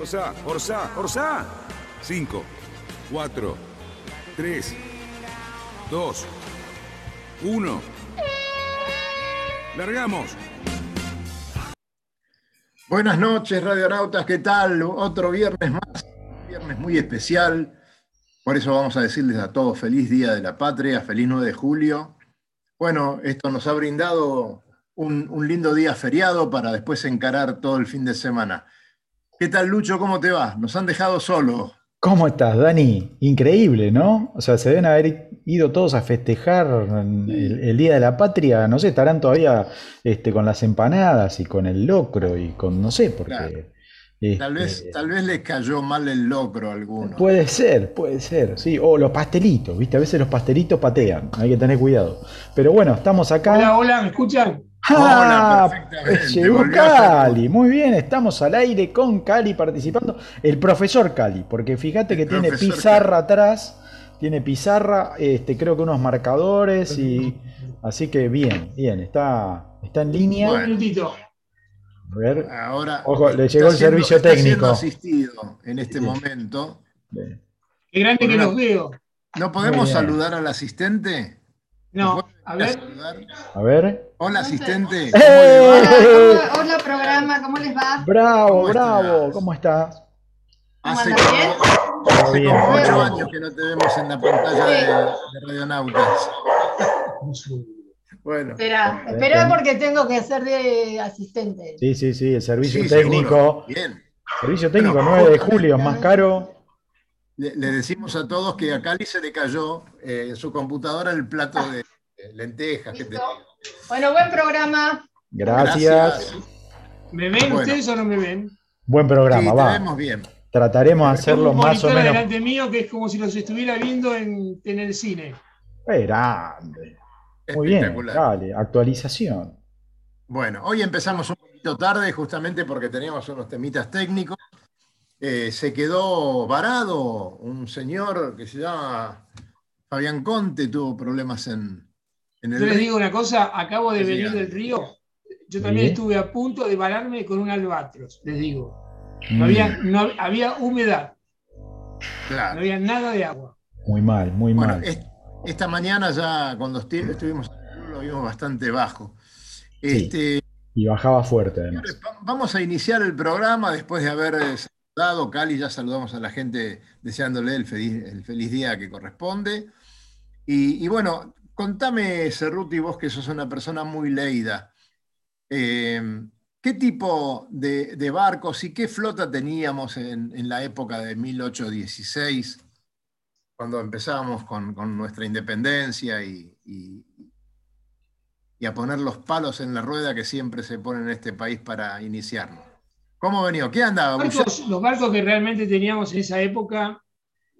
Orsá, Orsá, Orsá. Cinco, cuatro, tres, dos, uno. Largamos. Buenas noches, radionautas, ¿qué tal? Otro viernes más, un viernes muy especial. Por eso vamos a decirles a todos feliz Día de la Patria, feliz 9 de julio. Bueno, esto nos ha brindado un, un lindo día feriado para después encarar todo el fin de semana. ¿Qué tal, Lucho? ¿Cómo te va? Nos han dejado solos. ¿Cómo estás, Dani? Increíble, ¿no? O sea, se deben haber ido todos a festejar el, el Día de la Patria. No sé, estarán todavía este, con las empanadas y con el locro y con, no sé, porque... Claro. este, Tal vez, tal vez les cayó mal el locro a alguno. Puede ser, puede ser, sí. O los pastelitos, ¿viste? A veces los pastelitos patean, hay que tener cuidado. Pero bueno, estamos acá. Hola, hola, ¿me escuchan? ¡Ah! Hola, perfectamente. Llegó Cali, muy bien, estamos al aire con Cali participando. El profesor Cali, porque fíjate que El tiene pizarra atrás, tiene pizarra, este, creo que unos marcadores y así que bien, bien, está, está en línea. Bueno. Un minutito. A ver, Ahora Ojo, le llegó el siendo- servicio está técnico. asistido en este momento. bien. Qué grande que los veo. ¿No podemos saludar al asistente? No, ¿Me puede a ver. a ver. Hola, asistente. Hola, hola, hola, programa, ¿cómo les va? Bravo, ¿Cómo bravo, estás? ¿cómo estás? ¿Cómo Hace como, bien? hace Bien, como ocho años que no te vemos en la pantalla de, de Radionautas. Bueno, Espera, espera porque tengo que ser de asistente. Sí, sí, sí, el servicio sí, técnico. seguro. Bien. Servicio técnico Bueno, 9 de julio, es más caro. Le, le decimos a todos que a Cali se le cayó eh, en su computadora el plato de lentejas. que tenía. Bueno, buen programa. Gracias. ¿Me ven Bueno. ustedes o no me ven? Buen Sí, programa, te va. vemos bien. Trataremos de hacerlo más o monitor menos. delante mío que es como si los estuviera viendo en, en el cine. Grande. Muy bien, Espectacular. dale, actualización. Bueno, hoy empezamos un poquito tarde justamente porque teníamos unos temitas técnicos. Eh, se quedó varado un señor que se llama Fabián Conte, tuvo problemas en, en el Yo les río. digo una cosa, acabo de Sí, venir del río. Yo también Sí. estuve a punto de vararme con un albatros, les digo. No había, no, había humedad, no Claro. había nada de agua. Muy mal, muy Bueno, mal. es- esta mañana ya cuando estuvimos lo vimos bastante bajo. Este, Y bajaba fuerte además. Vamos a iniciar el programa después de haber eh, saludado, Cali, ya saludamos a la gente deseándole el feliz, el feliz día que corresponde. Y, y bueno, contame, Cerruti, vos que sos una persona muy leída, eh, ¿qué tipo de, de barcos y qué flota teníamos en, en la época de 1816, cuando empezábamos con, con nuestra independencia y, y- y a poner los palos en la rueda que siempre se pone en este país para iniciarnos. ¿Cómo venía? ¿Qué andaba? barcos- los barcos que realmente teníamos en esa época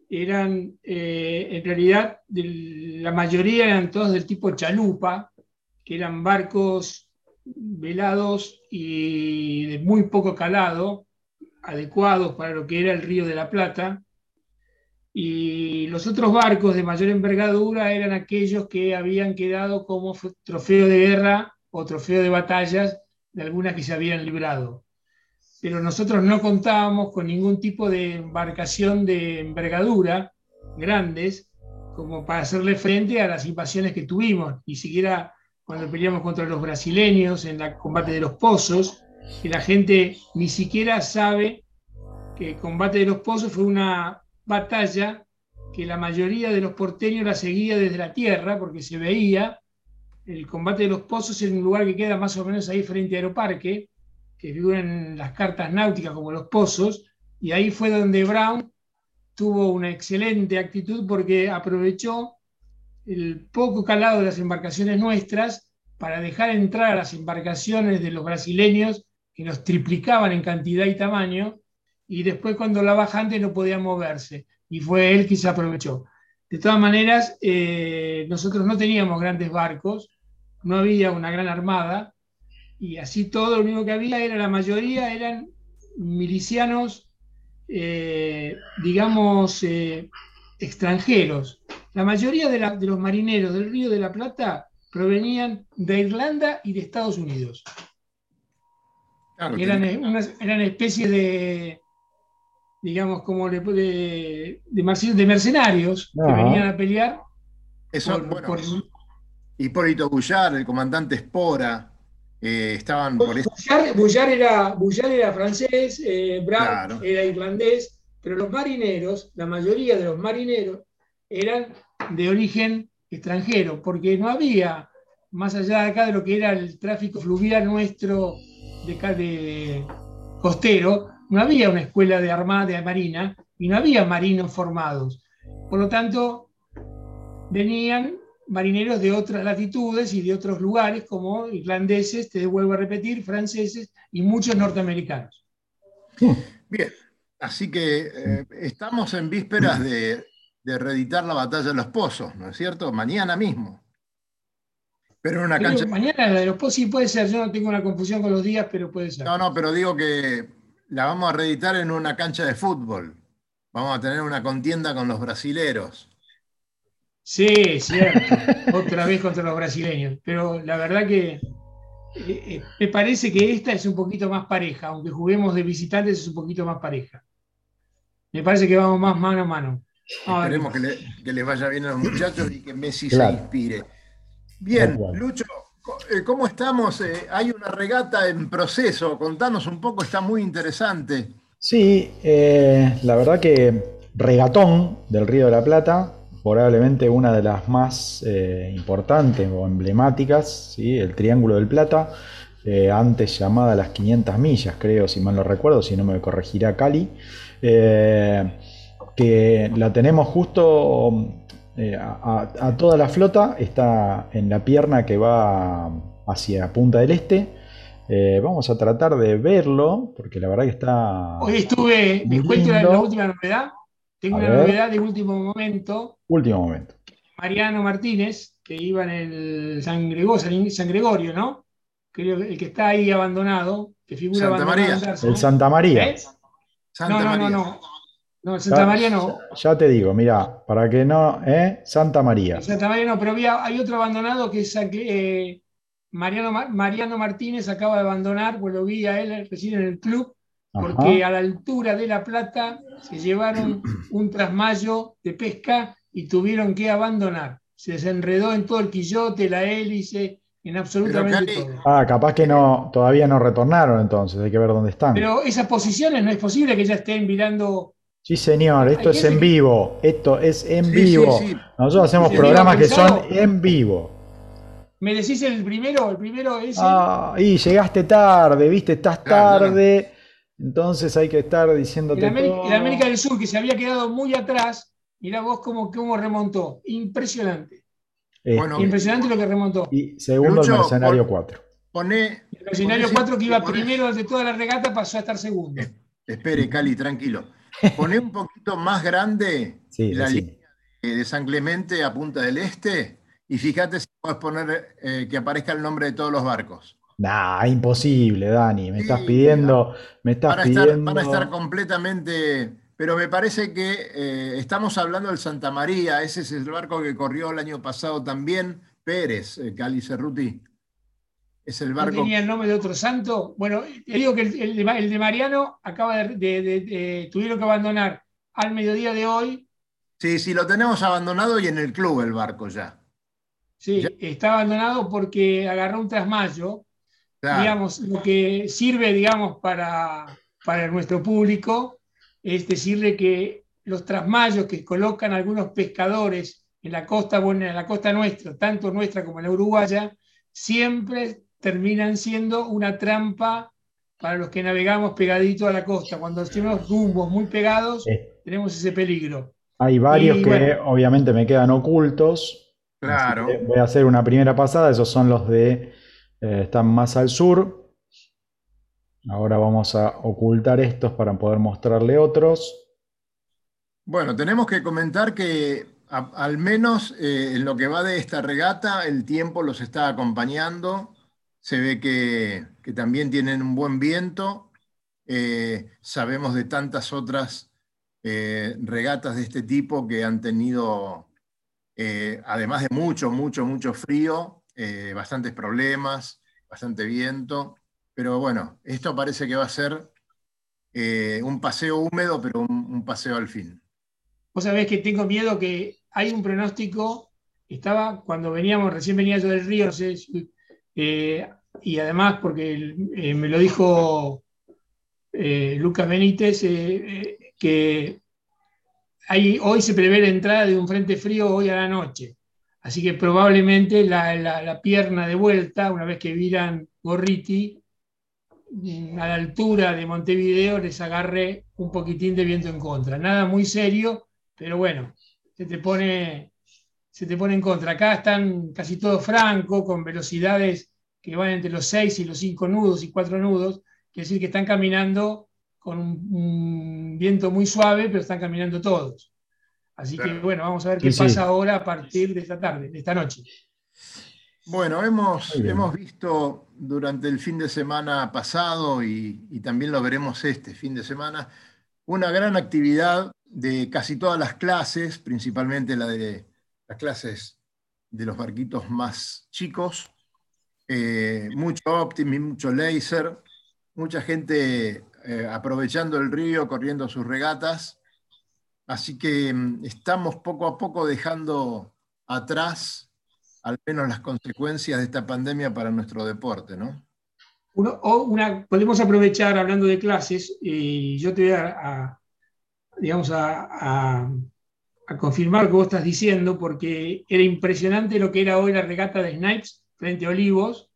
eran, eh, en realidad, la mayoría eran todos del tipo chalupa, que eran barcos velados y de muy poco calado, adecuados para lo que era el río de la Plata. Y los otros barcos de mayor envergadura eran aquellos que habían quedado como trofeo de guerra o trofeo de batallas de algunas que se habían librado pero nosotros no contábamos con ningún tipo de embarcación de envergadura grandes como para hacerle frente a las invasiones que tuvimos, ni siquiera cuando peleamos contra los brasileños en el combate de los pozos, que la gente ni siquiera sabe que el combate de los pozos fue una batalla que la mayoría de los porteños la seguía desde la tierra, porque se veía el combate de los pozos en un lugar que queda más o menos ahí frente a Aeroparque, que figuran las cartas náuticas como los pozos, y ahí fue donde Brown tuvo una excelente actitud porque aprovechó el poco calado de las embarcaciones nuestras para dejar entrar a las embarcaciones de los brasileños que nos triplicaban en cantidad y tamaño, y después cuando la bajante no podía moverse, y fue él que se aprovechó. De todas maneras, eh, nosotros no teníamos grandes barcos, no había una gran armada, y así todo lo único que había era, la mayoría eran milicianos, eh, digamos, eh, extranjeros. La mayoría de, la- de los marineros del Río de la Plata provenían de Irlanda y de Estados Unidos. Claro, Eran, eh, unas, eran especies de, digamos, como de, de, de marci- de mercenarios que venían a pelear. eso, por- bueno, por- Hipólito Gullar, el comandante Espora, eh, estaban por eso. Bullard, Bullard era, Bullard era francés, eh, Brown Claro. era irlandés, pero los marineros, la mayoría de los marineros, eran de origen extranjero, porque no había, más allá de acá de lo que era el tráfico fluvial nuestro de, ca- de costero, no había una escuela de armada de marina y no había marinos formados. Por lo tanto, venían marineros de otras latitudes y de otros lugares, como irlandeses, te vuelvo a repetir, franceses y muchos norteamericanos. Bien, así que eh, estamos en vísperas de, de reeditar la batalla de los pozos, ¿no es cierto? Mañana mismo. Pero en una cancha. mañana la de los pozos sí puede ser, yo no tengo una confusión con los días, pero puede ser. No, no, pero digo que la vamos a reeditar en una cancha de fútbol. Vamos a tener una contienda con los brasileros. Sí, cierto. Otra vez contra los brasileños. Pero la verdad que eh, eh, me parece que esta es un poquito más pareja, aunque juguemos de visitantes es un poquito más pareja. Me parece que vamos más mano a mano. A ver, Esperemos que, le- que les vaya bien a los muchachos y que Messi Claro. se inspire. Bien. Lucho, eh, ¿cómo estamos? Eh, hay una regata en proceso. Contanos un poco, está muy interesante. Sí, eh, la verdad que Regatón del Río de la Plata, probablemente una de las más eh, importantes o emblemáticas, ¿sí? el Triángulo del Plata, eh, antes llamada las 500 millas, creo, si mal no recuerdo, si no me corregirá Cali, eh, que la tenemos justo a, toda la flota, está en la pierna que va hacia Punta del Este. Vamos a tratar de verlo, porque la verdad que está Hoy estuve, la, lindo. la última novedad. Tengo A una ver. novedad de último momento. último momento. Mariano Martínez, que iba en el San Gregorio, San- San Gregorio, ¿no? Creo que el que está ahí abandonado, que figura Santa María. El Santa María. ¿Eh? Santa No, no, María. no, no. Santa Ya- María no. Ya, ya te digo, mira, para que no, ¿eh? Santa María. Santa María no, pero había, hay otro abandonado que es eh, Mariano, Ma- Mariano Martínez acaba de abandonar, pues lo vi a él recién en el club, porque Ajá. a la altura de la plata se llevaron un trasmayo de pesca y tuvieron que abandonar. Se desenredó en todo el quillote, la hélice, en absolutamente todo. Ah, capaz que no, todavía no retornaron entonces, hay que ver dónde están. Pero esas posiciones no es posible que ya estén mirando. Sí, señor, esto es en que- vivo, esto es en Sí, vivo. sí, sí. Nosotros hacemos ¿Se programas que son en vivo. ¿Me decís el primero? El primero es. el- Ah, y llegaste tarde, viste, estás Claro, tarde, entonces hay que estar diciéndote el, América, todo. el América del Sur, que se había quedado muy atrás, mirá vos cómo, cómo remontó. Impresionante. Bueno, Impresionante lo que remontó. y segundo Lucho, el Mercenario por- 4. Poné. El Mercenario poné- 4, que iba poné- primero de toda la regata, pasó a estar segundo. Espere, Cali, tranquilo. Poné un poquito más grande Sí, la sí. línea de San Clemente a Punta del Este y fíjate si puedes poner eh, que aparezca el nombre de todos los barcos. Nah, imposible, Dani. Me Sí, estás pidiendo, me estás Van a, estar, pidiendo. van a estar completamente. Pero me parece que eh, estamos hablando del Santa María, ese es el barco que corrió el año pasado también. Pérez, eh, Cali Cerruti. Es el ¿No barco. tenía el nombre de otro santo? Bueno, te digo que el, el de, Ma- el de Mariano acaba de, de- de- de- tuvieron que abandonar al mediodía de hoy. Sí, sí, lo tenemos abandonado y en el club el barco ya. Sí, Ya. está abandonado porque agarró un trasmayo. Claro. Digamos, lo que sirve, digamos, para, para nuestro público es decirle que los trasmayos que colocan algunos pescadores en la costa, bueno, en la costa nuestra, tanto nuestra como la uruguaya, siempre terminan siendo una trampa para los que navegamos pegadito a la costa. Cuando tenemos rumbos muy pegados, tenemos ese peligro. Hay varios Y que bueno. obviamente me quedan ocultos. Claro. Que voy a hacer una primera pasada. Esos son los de. Eh, están más al sur. Ahora vamos a ocultar estos para poder mostrarle otros. Bueno, tenemos que comentar que al menos eh, en lo que va de esta regata, el tiempo los está acompañando. Se ve que, también tienen un buen viento. Eh, sabemos de tantas otras regatas de este tipo que han tenido, además de mucho, mucho, mucho frío, bastantes problemas, bastante viento. Pero bueno, esto parece que va a ser un paseo húmedo, pero un paseo al fin. Vos sabés que tengo miedo que hay un pronóstico, estaba cuando veníamos, recién venía yo del río, eh, y además porque eh, me lo dijo eh, Lucas Benítez, que hay, hoy se prevé la entrada de un frente frío hoy a la noche. Así que probablemente la, pierna de vuelta, una vez que viran Gorriti, mm, a la altura de Montevideo les agarre un poquitín de viento en contra. Nada muy serio, pero bueno, se te pone, se te pone en contra. Acá están casi todos francos, con velocidades que van entre los 6 y los 5 nudos y 4 nudos, quiere decir que están caminando con un, viento muy suave, pero están caminando todos. Así que bueno, vamos a ver qué pasa ahora a partir de esta tarde, de esta noche. Bueno, hemos, hemos visto durante el fin de semana pasado y, y, también lo veremos este fin de semana, una gran actividad de casi todas las clases, principalmente la de las clases de los barquitos más chicos, eh, mucho optimismo, mucho laser, mucha gente eh, aprovechando el río, corriendo sus regatas. Así que mm, estamos poco a poco dejando atrás al menos las consecuencias de esta pandemia para nuestro deporte, ¿no? o una, podemos aprovechar hablando de clases, y yo te voy a digamos, a, confirmar lo que vos estás diciendo, porque era impresionante lo que era hoy la regata de Snipes frente a Olivos,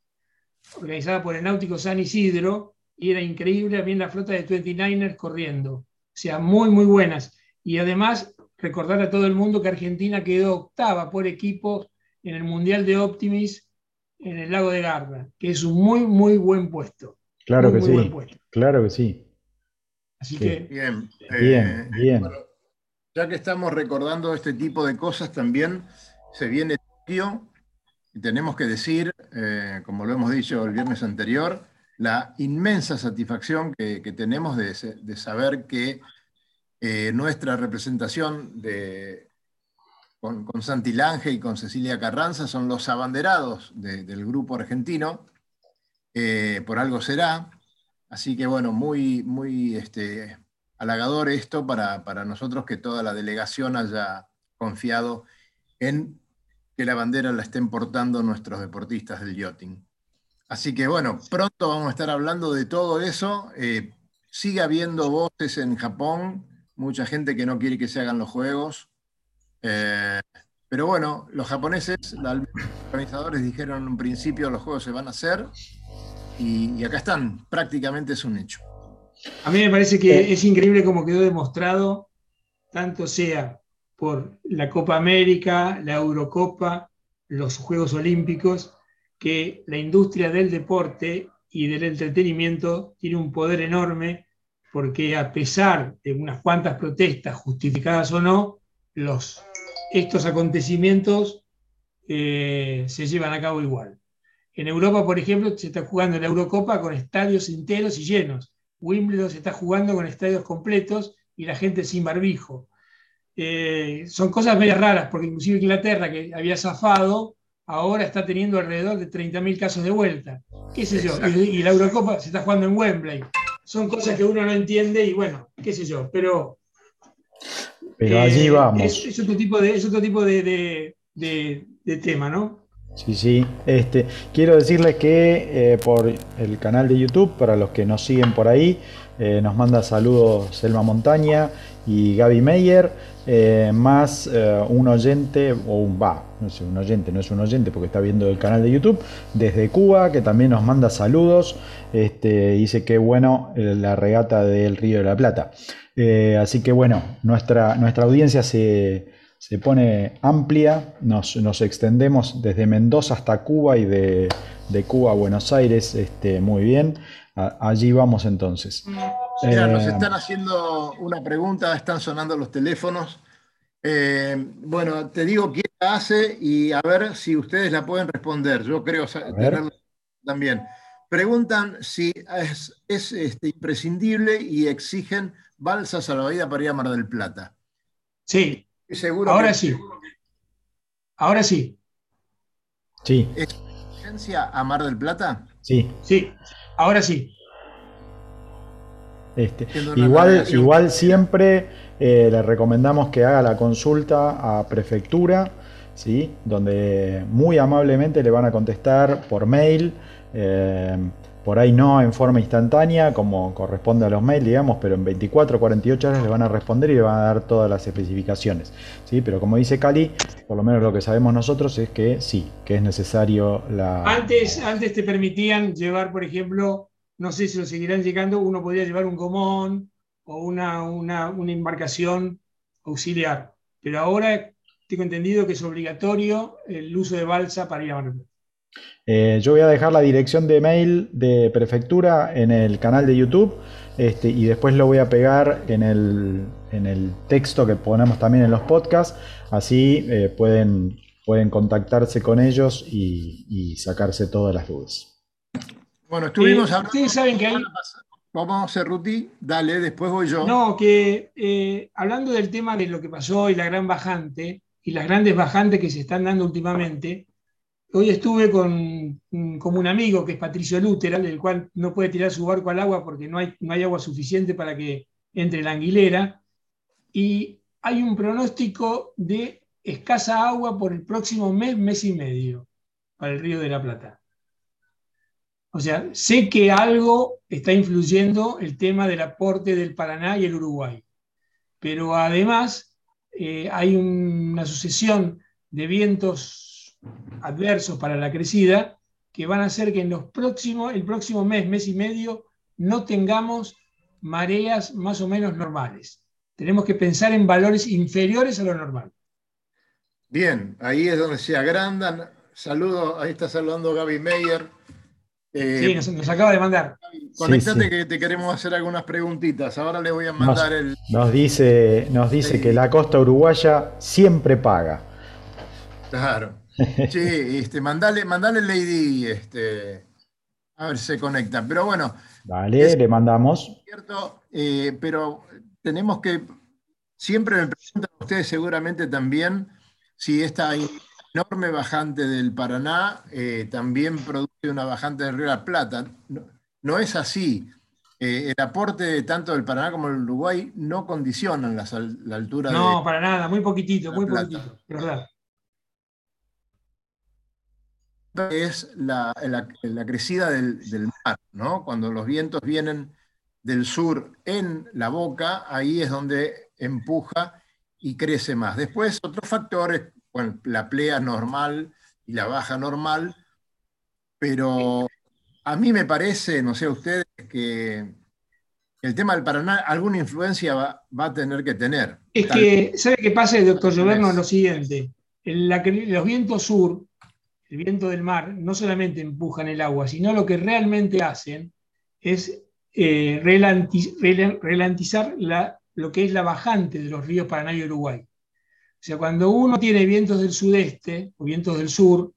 organizada por el Náutico San Isidro, y era increíble también la flota de 29ers corriendo. O sea, muy, muy buenas. Y además, recordar a todo el mundo que Argentina quedó octava por equipos en el Mundial de Optimis en el lago de Garda, que es un muy, muy buen puesto. Claro que sí. Claro que sí. Así que. Bien, bien, eh, ya que estamos recordando este tipo de cosas, también se viene Tokio y tenemos que decir, eh, como lo hemos dicho el viernes anterior, la inmensa satisfacción que, tenemos de, saber que eh, nuestra representación con, Santi Lange y con Cecilia Carranza son los abanderados del grupo argentino. por algo será, Así que bueno, muy, muy este, halagador esto para, nosotros que toda la delegación haya confiado en que la bandera la estén portando nuestros deportistas del yachting. Así que bueno, pronto vamos a estar hablando de todo eso. Eh, sigue habiendo voces en Japón, mucha gente que no quiere que se hagan los juegos. Eh, pero bueno, los japoneses, los organizadores dijeron en un principio los juegos se van a hacer y, acá están, prácticamente es un hecho. A mí me parece que es increíble cómo quedó demostrado, tanto sea por la Copa América, la Eurocopa, los Juegos Olímpicos, que la industria del deporte y del entretenimiento tiene un poder enorme porque a pesar de unas cuantas protestas justificadas o no, estos acontecimientos eh, se llevan a cabo igual. En Europa, por ejemplo, se está jugando la Eurocopa con estadios enteros y llenos. Wimbledon se está jugando con estadios completos y la gente sin barbijo. Eh, son cosas medio raras, porque inclusive Inglaterra, que había zafado, ahora está teniendo alrededor de 30.000 casos de vuelta. ¿Qué sé yo? Y, la Eurocopa se está jugando en Wembley. Son cosas que uno no entiende y bueno, qué sé yo, pero... Pero allí eh, vamos. Es, otro tipo, de, es otro tipo de, de tema, ¿no? Sí, sí. Este, quiero decirles que eh, por el canal de YouTube, para los que nos siguen por ahí, eh, nos manda saludos Selma Montaña y Gaby Meyer, eh, más un oyente, o un va, no sé, un oyente, no es un oyente porque está viendo el canal de YouTube, desde Cuba, que también nos manda saludos. Este, dice que bueno la regata del Río de la Plata. así que bueno, nuestra, nuestra audiencia se se pone amplia, nos, extendemos desde Mendoza hasta Cuba y de, Cuba a Buenos Aires este, muy bien. allí vamos entonces. Mira, nos Eh, están haciendo una pregunta, están sonando los teléfonos. Eh, bueno, te digo quién la hace y a ver si ustedes la pueden responder. Yo creo tenerla también. Preguntan si es, es, este, imprescindible y exigen balsas a la bahía para ir a Mar del Plata. Sí, seguro ahora que sí. Ahora sí, sí, exigencia a Mar del Plata. sí. sí, ahora sí. Este, igual, igual siempre eh, le recomendamos que haga la consulta a prefectura, ¿sí? donde muy amablemente le van a contestar por mail, eh, por ahí no en forma instantánea como corresponde a los mails, digamos, pero en 24 o 48 horas le van a responder y le van a dar todas las especificaciones. ¿sí? Pero como dice Cali, por lo menos lo que sabemos nosotros es que sí, que es necesario la... Antes, antes te permitían llevar, por ejemplo, no sé si lo seguirán llegando, uno podía llevar un gomón o una, una, una embarcación auxiliar. Pero ahora tengo entendido que es obligatorio el uso de balsa para ir a Mar del Plata. Eh, yo voy a dejar la dirección de mail de prefectura en el canal de YouTube este, y después lo voy a pegar en el, en el texto que ponemos también en los podcasts. Así eh, pueden, pueden contactarse con ellos y, y sacarse todas las dudas. Bueno, estuvimos Eh, hablando. ustedes saben que hay, Vamos a hacer Ruti, dale, después voy yo. No, que eh, hablando del tema de lo que pasó y la gran bajante y las grandes bajantes que se están dando últimamente, hoy estuve con mm, un amigo que es Patricio Lutera, del cual no puede tirar su barco al agua porque no hay, no hay agua suficiente para que entre la anguilera, y hay un pronóstico de escasa agua por el próximo mes, mes y medio para el Río de la Plata. O sea, sé que algo está influyendo el tema del aporte del Paraná y el Uruguay, pero además eh, hay una sucesión de vientos adversos para la crecida que van a hacer que en los próximos, el próximo mes, mes y medio, no tengamos mareas más o menos normales. Tenemos que pensar en valores inferiores a lo normal. Bien, ahí es donde se agrandan. Saludo, ahí está saludando Gaby Meyer. Eh, Sí, nos, nos acaba de mandar. Conectate Sí, sí. que te queremos hacer algunas preguntitas. Ahora le voy a mandar el. Nos dice, nos dice Sí. que la costa uruguaya siempre paga. Claro. Sí, este, mandale, mandale Lady, este, a ver si se conecta. Pero bueno, Vale, Es- le mandamos. cierto, eh, pero tenemos que, siempre me preguntan ustedes seguramente también si esta enorme bajante del Paraná eh, también produce una bajante del Río de la Plata. No, no es así. Eh, el aporte tanto del Paraná como del Uruguay no condicionan al- la altura de... No, para nada, muy poquitito, La muy Plata. poquitito, verdad. es la, la- la crecida del, del mar, ¿no? Cuando los vientos vienen del sur en la boca, ahí es donde empuja y crece más. Después, otros factores, bueno, la plea normal y la baja normal, pero a mí me parece, no sé a ustedes, que el tema del Paraná alguna influencia va, va a tener que tener. Es Tal- que, ¿sabe qué pasa, doctor Lloverno? Lo siguiente, en la los vientos sur, el viento del mar, no solamente empujan el agua, sino lo que realmente hacen es eh, relanti- rela- relantizar la- lo que es la bajante de los ríos Paraná y Uruguay. O sea, cuando uno tiene vientos del sudeste o vientos del sur,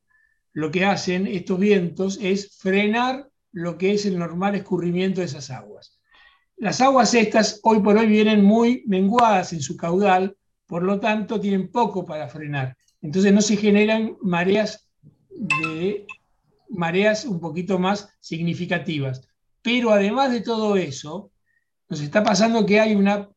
lo que hacen estos vientos es frenar lo que es el normal escurrimiento de esas aguas. Las aguas estas hoy por hoy vienen muy menguadas en su caudal, por lo tanto tienen poco para frenar. Entonces no se generan mareas de mareas un poquito más significativas. Pero además de todo eso, nos está pasando que hay una,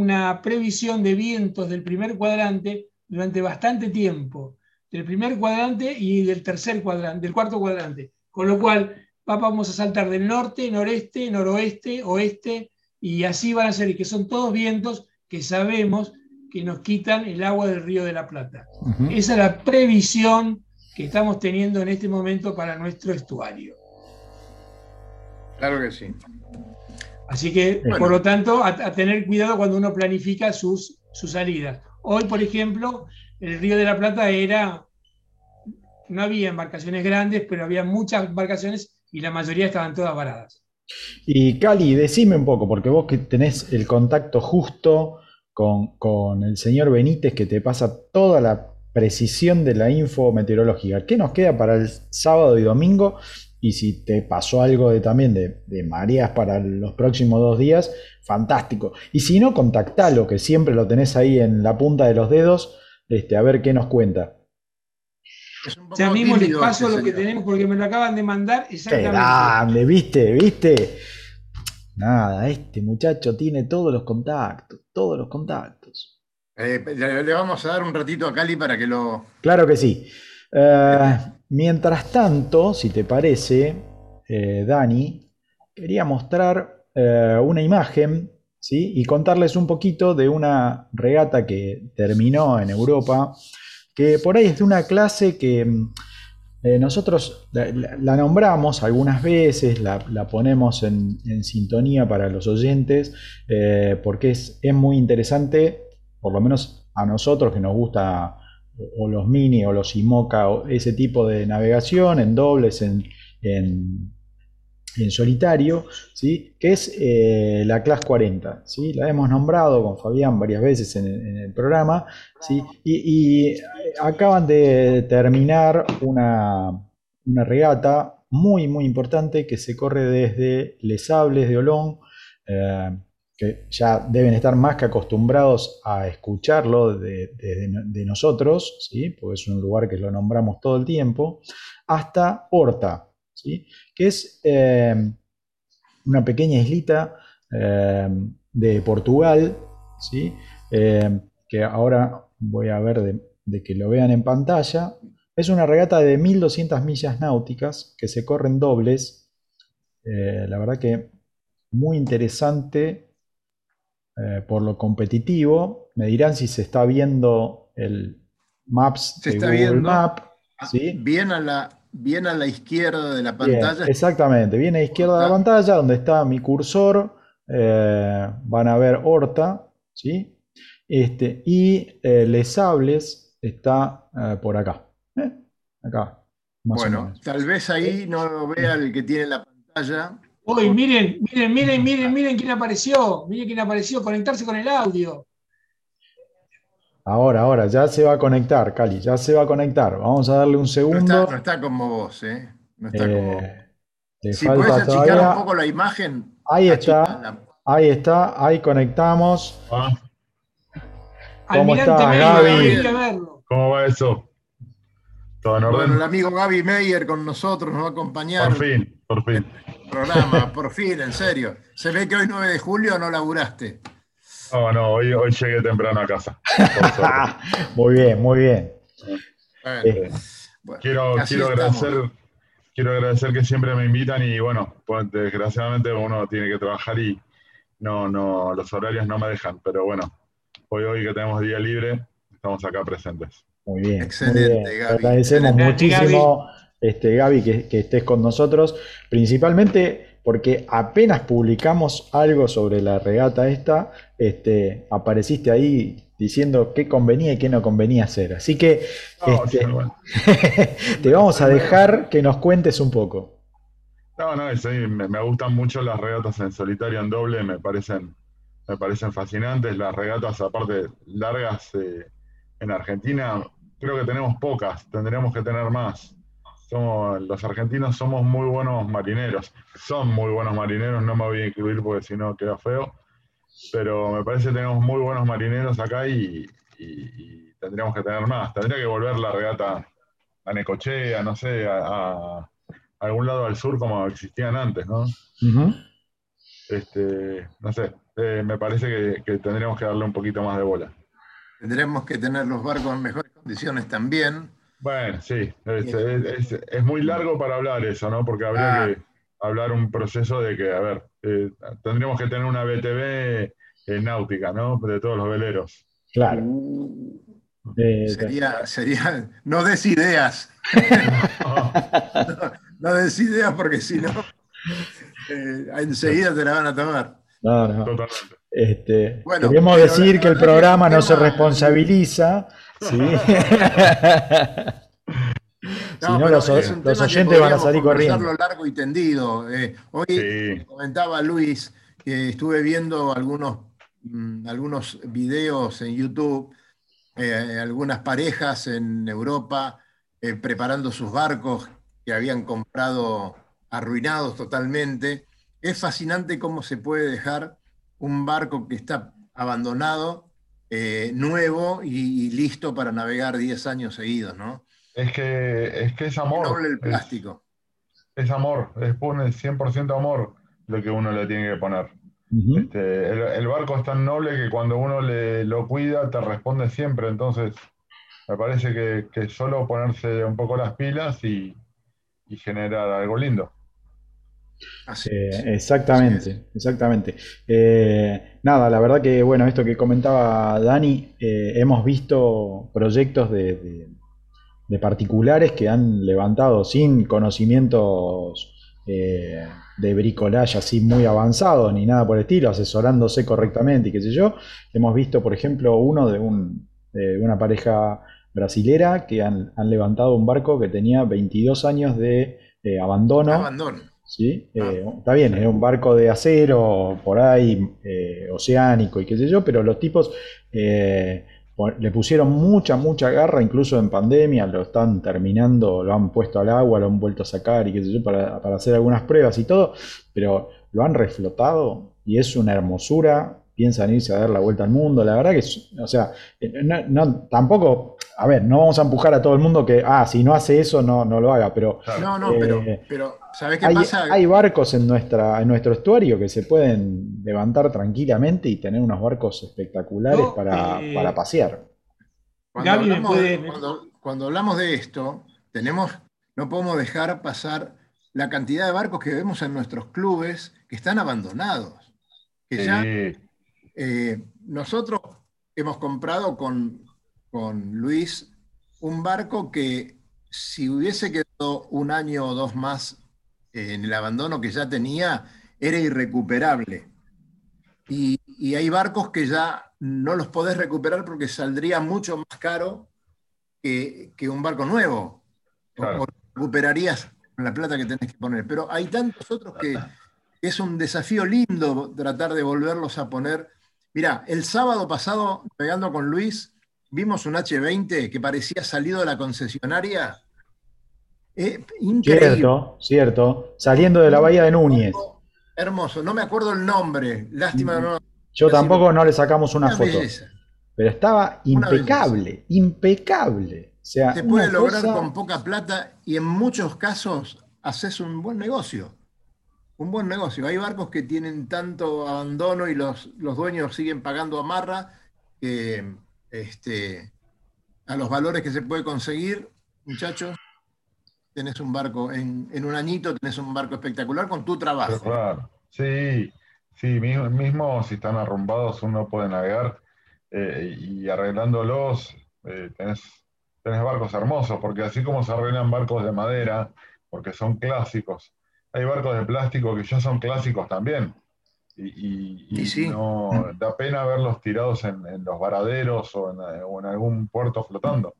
una previsión de vientos del primer cuadrante durante bastante tiempo, del primer cuadrante y del tercer cuadrante, del cuarto cuadrante. Con lo cual va- vamos a saltar del norte, noreste, noroeste, oeste, y así van a ser, y que son todos vientos que sabemos que nos quitan el agua del río de la Plata. Esa es la previsión que estamos teniendo en este momento para nuestro estuario. Claro que sí. Así que, Bueno. por lo tanto, a, a tener cuidado cuando uno planifica sus, sus salidas. Hoy, por ejemplo, el Río de la Plata era, no había embarcaciones grandes, pero había muchas embarcaciones y la mayoría estaban todas varadas. Y Cali, decime un poco, porque vos que tenés el contacto justo con, con el señor Benítez que te pasa toda la precisión de la info meteorológica. ¿Qué nos queda para el sábado y domingo? Y si te pasó algo de, también de, de mareas para los próximos dos días, fantástico. Y si no, contactalo, que siempre lo tenés ahí en la punta de los dedos, este, a ver qué nos cuenta. Ya mismo les paso lo que tenemos porque me lo acaban de mandar Qué exactamente. grande, ¿viste? ¿Viste? Nada, este muchacho tiene todos los contactos, todos los contactos. Eh, le, le vamos a dar un ratito a Cali para que lo. Claro que sí. Eh, mientras tanto, si te parece, eh, Dani, quería mostrar eh, una imagen, ¿sí? Y contarles un poquito de una regata que terminó en Europa, que por ahí es de una clase que mm, eh, nosotros la, nombramos algunas veces, la, ponemos en, sintonía para los oyentes, porque es muy interesante, por lo menos a nosotros que nos gusta o los mini o los IMOCA o ese tipo de navegación en dobles, en, en, en solitario, ¿sí? que es eh, la Class 40. ¿sí? La hemos nombrado con Fabián varias veces en, el- programa ¿sí? y, y acaban de terminar una, una regata muy, muy importante que se corre desde Les Sables de Olón. eh, que ya deben estar más que acostumbrados a escucharlo de, nosotros, ¿sí? porque es un lugar que lo nombramos todo el tiempo, hasta Horta, ¿sí? que es eh, una pequeña islita eh, de Portugal, ¿sí? Eh, que ahora voy a ver de, que lo vean en pantalla. Es una regata de 1200 millas náuticas que se corren dobles. La verdad que muy interesante eh, por lo competitivo. Me dirán si se está viendo el Maps Se de está Google viendo. Map. ¿sí? Bien a la, bien a la izquierda de la Bien, pantalla. exactamente, viene a izquierda de la pantalla donde está mi cursor. eh, van a ver Horta, ¿sí? Este, y eh, Les Sables está eh, por acá. Acá, más o bueno, menos. tal vez ahí no lo vea el que tiene la pantalla. Uy, miren, miren, miren, miren, miren quién apareció. Miren quién apareció. Conectarse con el audio. Ahora, ahora, ya se va a conectar, Cali, ya se va a conectar. Vamos a darle un No segundo. está, no está como vos, ¿eh? No está como vos. Eh, le Si podés falta achicar todavía. un poco la imagen. Ahí está. Ahí está, ahí conectamos. Ah, ¿Cómo Almirante estás, Gaby? ¿Cómo va eso? ¿Todo en Bueno, orden? el amigo Gaby Meyer con nosotros nos va a acompañar Por fin, por fin. Programa, por fin, en serio. Se ve que hoy 9 de julio no laburaste. No, no, hoy, hoy llegué temprano a casa. Muy bien, muy bien. Bueno, Eh, bueno, Quiero, quiero agradecer, quiero agradecer que siempre me invitan y bueno, pues desgraciadamente uno tiene que trabajar y no, no, los horarios no me dejan, pero bueno, hoy hoy que tenemos día libre, estamos acá presentes. Muy bien. muy Excelente, bien. Te Gaby. agradecemos Excelente, muchísimo, este, Gaby, que, que estés con nosotros, principalmente porque apenas publicamos algo sobre la regata esta, este, apareciste ahí diciendo qué convenía y qué no convenía hacer. Así que No, este, bueno. te vamos a dejar que nos cuentes un poco. No, no, sí, me, me gustan mucho las regatas en solitario, en doble, me parecen, me parecen fascinantes. Las regatas, aparte, largas eh, en Argentina, creo que tenemos pocas, tendríamos que tener más. Somos, los argentinos somos muy buenos marineros, son muy buenos marineros, no me voy a incluir porque si no queda feo, pero me parece que tenemos muy buenos marineros acá y, y- y tendríamos que tener más. Tendría que volver la regata a Necochea, no sé, a, a algún lado al sur como existían antes, ¿no? Este, no sé, eh, me parece que, que tendríamos que darle un poquito más de bola. Tendremos que tener los barcos en mejores condiciones también. Bueno, sí, es, es- es- es muy largo para hablar eso, ¿no? Porque habría Ah. que hablar un proceso de que, a ver, eh, tendríamos que tener una BTV eh, náutica, ¿no? De todos los veleros. Claro. Uh, Eh, sería, sería, no des ideas. No des ideas porque si no, eh, enseguida te la van a tomar. no, no. Totalmente. Este, Bueno, queremos decir la que el programa no se responsabiliza, ¿sí? Si no, los, es un los tema que oyentes van a salir corriendo. largo y tendido. Eh, hoy Sí. comentaba Luis que estuve viendo algunos, mm, algunos videos en YouTube, eh, algunas parejas en Europa eh, preparando sus barcos que habían comprado arruinados totalmente. Es fascinante cómo se puede dejar un barco que está abandonado, eh, nuevo y, y listo para navegar 10 años seguidos, ¿no? Es que es, que es amor. noble el es- plástico. Es, amor, es pone 100% amor lo que uno le tiene que poner. Este, el, el barco es tan noble que cuando uno le, lo cuida te responde siempre. Entonces, me parece que, que solo ponerse un poco las pilas y, y generar algo lindo. Así Eh, es. exactamente, exactamente. Eh, nada, la verdad que, bueno, esto que comentaba Dani, eh, hemos visto proyectos de, de- de particulares que han levantado sin conocimientos eh, de bricolaje así muy avanzados ni nada por el estilo, asesorándose correctamente y qué sé yo. Hemos visto, por ejemplo, uno de, un- de una pareja brasilera que han, han levantado un barco que tenía 22 años de abandono. Abandono. ¿Sí? Ah. Eh, está bien, era un barco de acero por ahí, eh, oceánico y qué sé yo, pero los tipos eh, le pusieron mucha, mucha garra, incluso en pandemia, lo están terminando, lo han puesto al agua, lo han vuelto a sacar y qué sé yo, para, para hacer algunas pruebas y todo, pero lo han reflotado y es una hermosura. Piensan irse a dar la vuelta al mundo, la verdad que, o sea, eh, no, no- tampoco, a ver, no vamos a empujar a todo el mundo que, ah, si no hace eso, no, no lo haga, pero. No, no, pero, Eh, pero ¿sabes qué hay, pasa? hay barcos en, nuestra, en nuestro estuario que se pueden levantar tranquilamente y tener unos barcos espectaculares para, eh, para pasear. Cuando hablamos, de, puede- cuando, cuando hablamos de esto, tenemos, no podemos dejar pasar la cantidad de barcos que vemos en nuestros clubes que están abandonados. Que ya eh, nosotros hemos comprado con, con Luis un barco que si hubiese quedado un año o dos más en el abandono que ya tenía, era irrecuperable. Y, y hay barcos que ya no los podés recuperar porque saldría mucho más caro que, que un barco nuevo. O- Claro. O, recuperarías con la plata que tenés que poner. Pero hay tantos otros que que es un desafío lindo tratar de volverlos a poner. Mirá, el sábado pasado, pegando con Luis, vimos un H20 que parecía salido de la concesionaria. Eh, increíble. Cierto, cierto. Saliendo de la bahía de Núñez. Hermoso, no me acuerdo el nombre, lástima que no. Yo tampoco no le sacamos una Una foto, belleza. pero estaba impecable, impecable. O sea, Se puede lograr cosa- con poca plata y en muchos casos haces un buen negocio. Un buen negocio. Hay barcos que tienen tanto abandono y los, los dueños siguen pagando amarra que este, a los valores que se puede conseguir, muchachos, tenés un barco, en, en un añito tenés un barco espectacular con tu trabajo. claro, sí, sí, mismo, mismo si están arrumbados uno puede navegar eh, y arreglándolos eh, tenés barcos hermosos, porque así como se arreglan barcos de madera, porque son clásicos, hay barcos de plástico que ya son clásicos también. Y, y- y Y sí. no da pena verlos tirados en, en los varaderos o en, o en algún puerto flotando.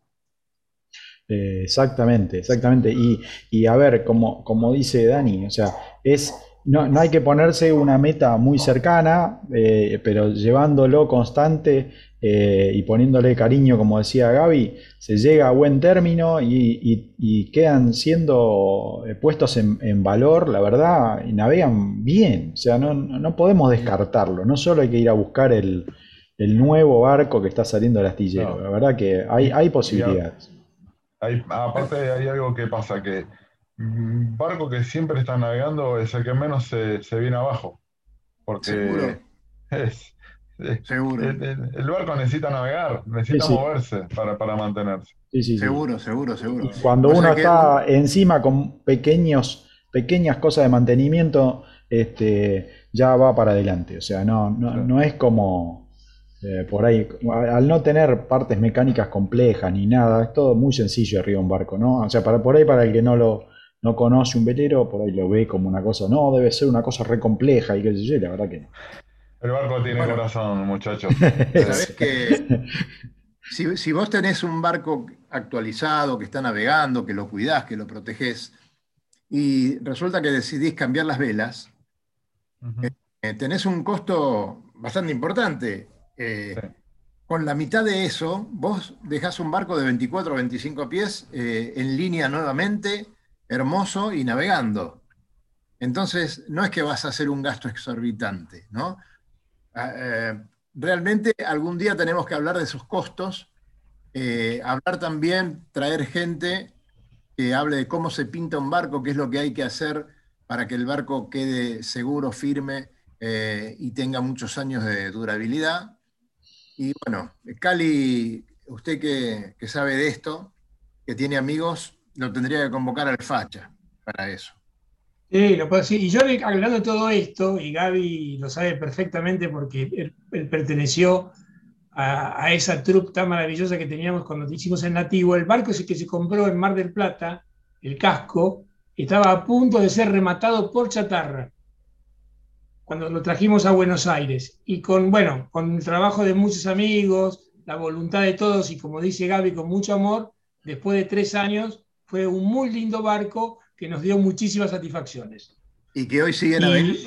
Eh, exactamente, exactamente. Y, y a ver, como, como dice Dani, o sea, es, no, no hay que ponerse una meta muy cercana, eh, pero llevándolo constante eh, y poniéndole cariño, como decía Gaby, se llega a buen término y, y- y quedan siendo eh, puestos en, en valor, la verdad, y navegan bien. O sea, no, no podemos descartarlo. No solo hay que ir a buscar el, el nuevo barco que está saliendo del astillero. No. La verdad que hay, hay posibilidades. Hay, aparte hay algo que pasa, que barco que siempre está navegando es el que menos se, se viene abajo, porque Seguro. es, es- Seguro, el, el- el barco necesita navegar, necesita Sí, sí. moverse para, para mantenerse. Sí, sí, sí. seguro, seguro, seguro. Y cuando O sea uno que- está encima con pequeños, pequeñas cosas de mantenimiento, este, ya va para adelante. O sea, no, no, no es como eh, por ahí, al no tener partes mecánicas complejas ni nada, es todo muy sencillo arriba de un barco, ¿no? O sea, para, por ahí para el que no lo no conoce un velero, por ahí lo ve como una cosa, no, debe ser una cosa re compleja y qué sé yo, la verdad que no. El barco tiene Bueno. corazón, muchachos. Sabés que si, si vos tenés un barco actualizado, que está navegando, que lo cuidás, que lo protegés, y resulta que decidís cambiar las velas, Ujú. eh, tenés un costo bastante importante. Eh, Sí. Con la mitad de eso, vos dejás un barco de 24 o 25 pies eh, en línea nuevamente, hermoso y navegando. Entonces, no es que vas a hacer un gasto exorbitante, ¿no? Ah, eh, realmente algún día tenemos que hablar de esos costos, eh, hablar también, traer gente que hable de cómo se pinta un barco, qué es lo que hay que hacer para que el barco quede seguro, firme eh, y tenga muchos años de durabilidad. Y bueno, Cali, usted que, que sabe de esto, que tiene amigos, lo tendría que convocar al facha para eso. Sí, lo puedo decir. Y yo aclarando todo esto, y Gaby lo sabe perfectamente porque él, él perteneció a, a esa troupe tan maravillosa que teníamos cuando hicimos el nativo, el barco ese que se compró en Mar del Plata, el casco, estaba a punto de ser rematado por chatarra cuando lo trajimos a Buenos Aires. Y con, bueno, con el trabajo de muchos amigos, la voluntad de todos y como dice Gaby, con mucho amor, después de tres años fue un muy lindo barco que nos dio muchísimas satisfacciones. Y que hoy sigue Y- navegando.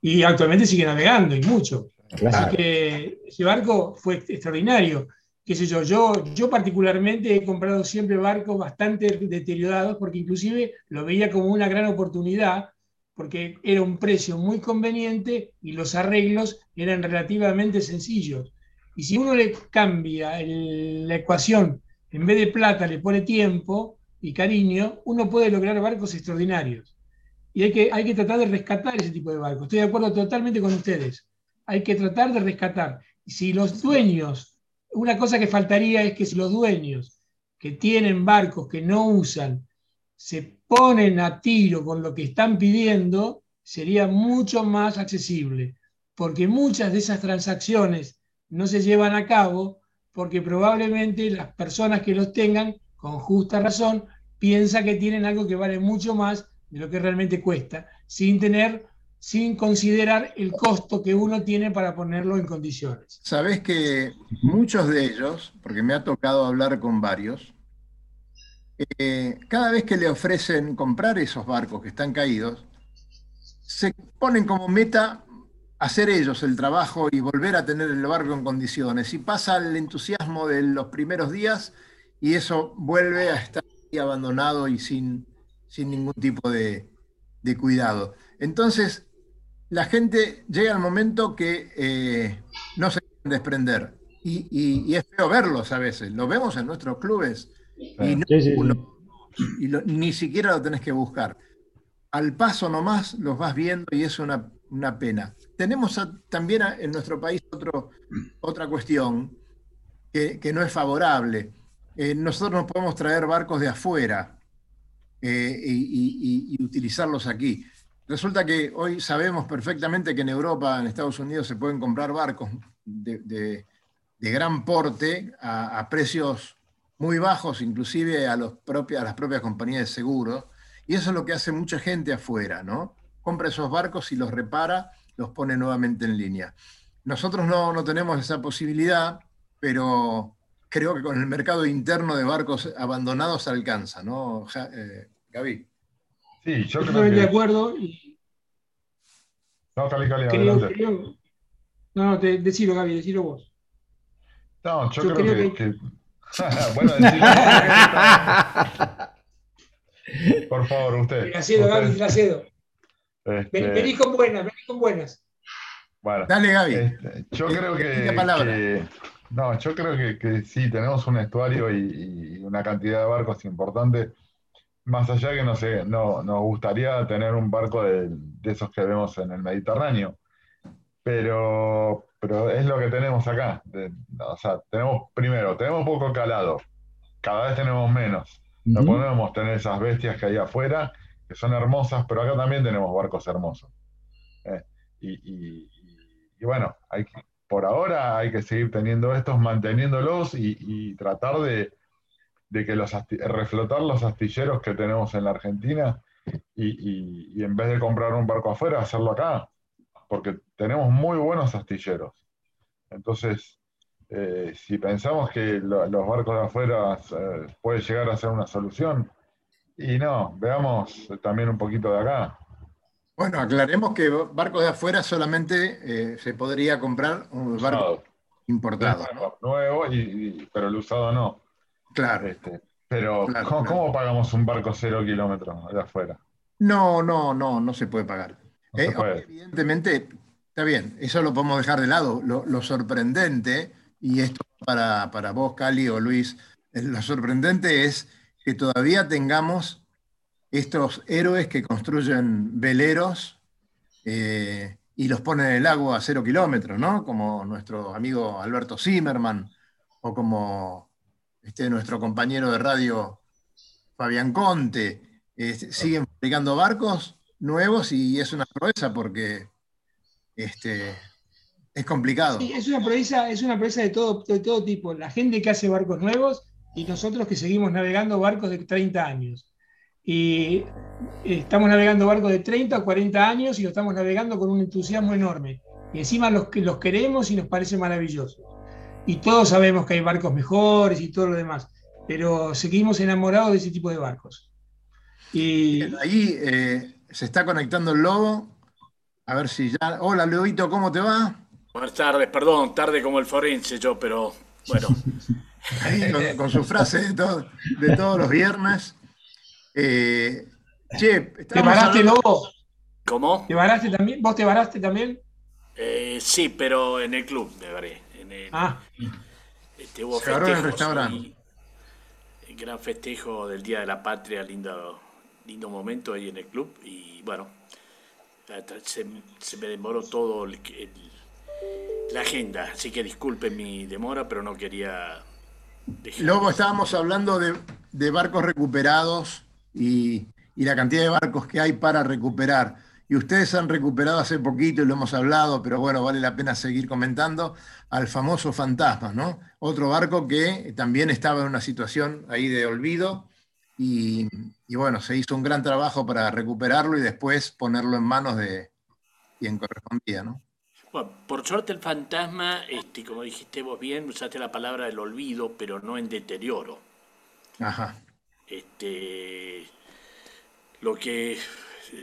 Y actualmente sigue navegando y mucho. Claro. Así que ese barco fue extraordinario. Qué sé yo, yo, yo particularmente he comprado siempre barcos bastante deteriorados porque inclusive lo veía como una gran oportunidad porque era un precio muy conveniente y los arreglos eran relativamente sencillos. Y si uno le cambia el- la ecuación, en vez de plata le pone tiempo y cariño, uno puede lograr barcos extraordinarios. Y hay que, hay que tratar de rescatar ese tipo de barcos. Estoy de acuerdo totalmente con ustedes. Hay que tratar de rescatar. Si los dueños, una cosa que faltaría es que si los dueños que tienen barcos que no usan se ponen a tiro con lo que están pidiendo, sería mucho más accesible. Porque muchas de esas transacciones no se llevan a cabo porque probablemente las personas que los tengan, con justa razón, piensan que tienen algo que vale mucho más de lo que realmente cuesta, sin tener, sin considerar el costo que uno tiene para ponerlo en condiciones. Sabés que muchos de ellos, porque me ha tocado hablar con varios, eh, cada vez que le ofrecen comprar esos barcos que están caídos, se ponen como meta hacer ellos el trabajo y volver a tener el barco en condiciones. Y pasa el entusiasmo de los primeros días y eso vuelve a estar ahí abandonado y sin, sin ningún tipo de, de cuidado. Entonces, la gente llega al momento que eh, no se quieren desprender. Y, y- y es feo verlos a veces. Lo vemos en nuestros clubes y, no Sí, sí, sí. uno- y lo- ni siquiera lo tenés que buscar. Al paso nomás los vas viendo y es una, una pena. Tenemos a- también a- en nuestro país otro, otra cuestión que, que no es favorable. Eh, nosotros no podemos traer barcos de afuera eh, y, y- y- utilizarlos aquí. Resulta que hoy sabemos perfectamente que en Europa, en Estados Unidos, se pueden comprar barcos de, de- de gran porte a, a precios muy bajos, inclusive a, los propios, a las propias compañías de seguros. Y eso es lo que hace mucha gente afuera, ¿no? Compra esos barcos y los repara, los pone nuevamente en línea. Nosotros no, no tenemos esa posibilidad, pero creo que con el mercado interno de barcos abandonados se alcanza, ¿no, Ja- eh, Gaby? Sí, yo creo Totalmente de acuerdo y No, Cali, Cali, creo, adelante. creo- no, no, te, decilo Gaby, decilo vos. No, yo, Yo creo, creo que. que- bueno, decilo. Por favor, usted. Te la cedo, Gaby, te Usted, la cedo. Ven- este, Vení con buenas, vení con buenas. bueno. Dale, Gaby. Este, yo Eh, creo que, la palabra. que- no, yo creo que, que sí, tenemos un estuario y, y una cantidad de barcos importante. Más allá que no sé, no, nos gustaría tener un barco de, de esos que vemos en el Mediterráneo. Pero, pero es lo que tenemos acá. De- o sea, tenemos, primero, tenemos poco calado. Cada vez tenemos menos. No podemos tener esas bestias que hay afuera, que son hermosas, pero acá también tenemos barcos hermosos. Eh, y, y- y- y bueno, hay que- por ahora hay que seguir teniendo estos, manteniéndolos y, tratar de, que los reflotar los astilleros que tenemos en la Argentina y, en vez de comprar un barco afuera, hacerlo acá, porque tenemos muy buenos astilleros. Entonces, eh, si pensamos que lo- los barcos afuera eh, puede llegar a ser una solución, y no, veamos también un poquito de acá. Bueno, aclaremos que barcos de afuera solamente eh, se podría comprar un barco importado, ¿no? Nuevo, y, y- pero el usado no. Claro. Este, pero, Claro, ¿cómo, claro. cómo pagamos un barco cero kilómetros de afuera? No, no, no, no se puede pagar. No se Eh, puede. Evidentemente, está bien, eso lo podemos dejar de lado. Lo, lo sorprendente, y esto para, para vos, Cali o Luis, eh, lo sorprendente es que todavía tengamos estos héroes que construyen veleros eh, y los ponen en el agua a cero kilómetros, ¿no? Como nuestro amigo Alberto Zimmerman o como este, nuestro compañero de radio Fabián Conte. Siguen fabricando barcos nuevos y es una proeza porque este, es complicado. Es una proeza, es una proeza de todo, de todo tipo. La gente que hace barcos nuevos y nosotros que seguimos navegando barcos de 30 años. Y eh, estamos navegando barcos de 30 o 40 años y lo estamos navegando con un entusiasmo enorme. Y encima los, que- los queremos y nos parece maravilloso. Y todos sabemos que hay barcos mejores y todo lo demás, pero seguimos enamorados de ese tipo de barcos. Y Ahí eh, se está conectando el lobo. A ver si ya. Hola, Lobito, ¿cómo te va? Buenas tardes, perdón, tarde como el forense yo, pero bueno, Ahí con, con su frase de, todo- de todos los viernes. Eh, che, ¿te varaste, hablando- Lobo? ¿cómo? ¿Te varaste también? ¿Vos te varaste también? Eh, sí, pero en el club me varé. En el, Ah, este, hubo Se varó en el restaurante. el gran festejo del Día de la Patria, lindo, lindo momento ahí en el club. Y bueno, se, se me demoró todo el- el- la agenda, así que disculpen mi demora, pero no quería dejar. Lobo, estábamos hablando de, de barcos recuperados y, y la cantidad de barcos que hay para recuperar. Y ustedes han recuperado hace poquito y lo hemos hablado, pero bueno, vale la pena seguir comentando, al famoso Fantasma, ¿no? Otro barco que también estaba en una situación ahí de olvido y, y bueno, se hizo un gran trabajo para recuperarlo y después ponerlo en manos de quien correspondía, ¿no? Bueno, por suerte el fantasma, este, como dijiste vos bien, usaste la palabra del olvido, pero no en deterioro. Ajá. Este, lo que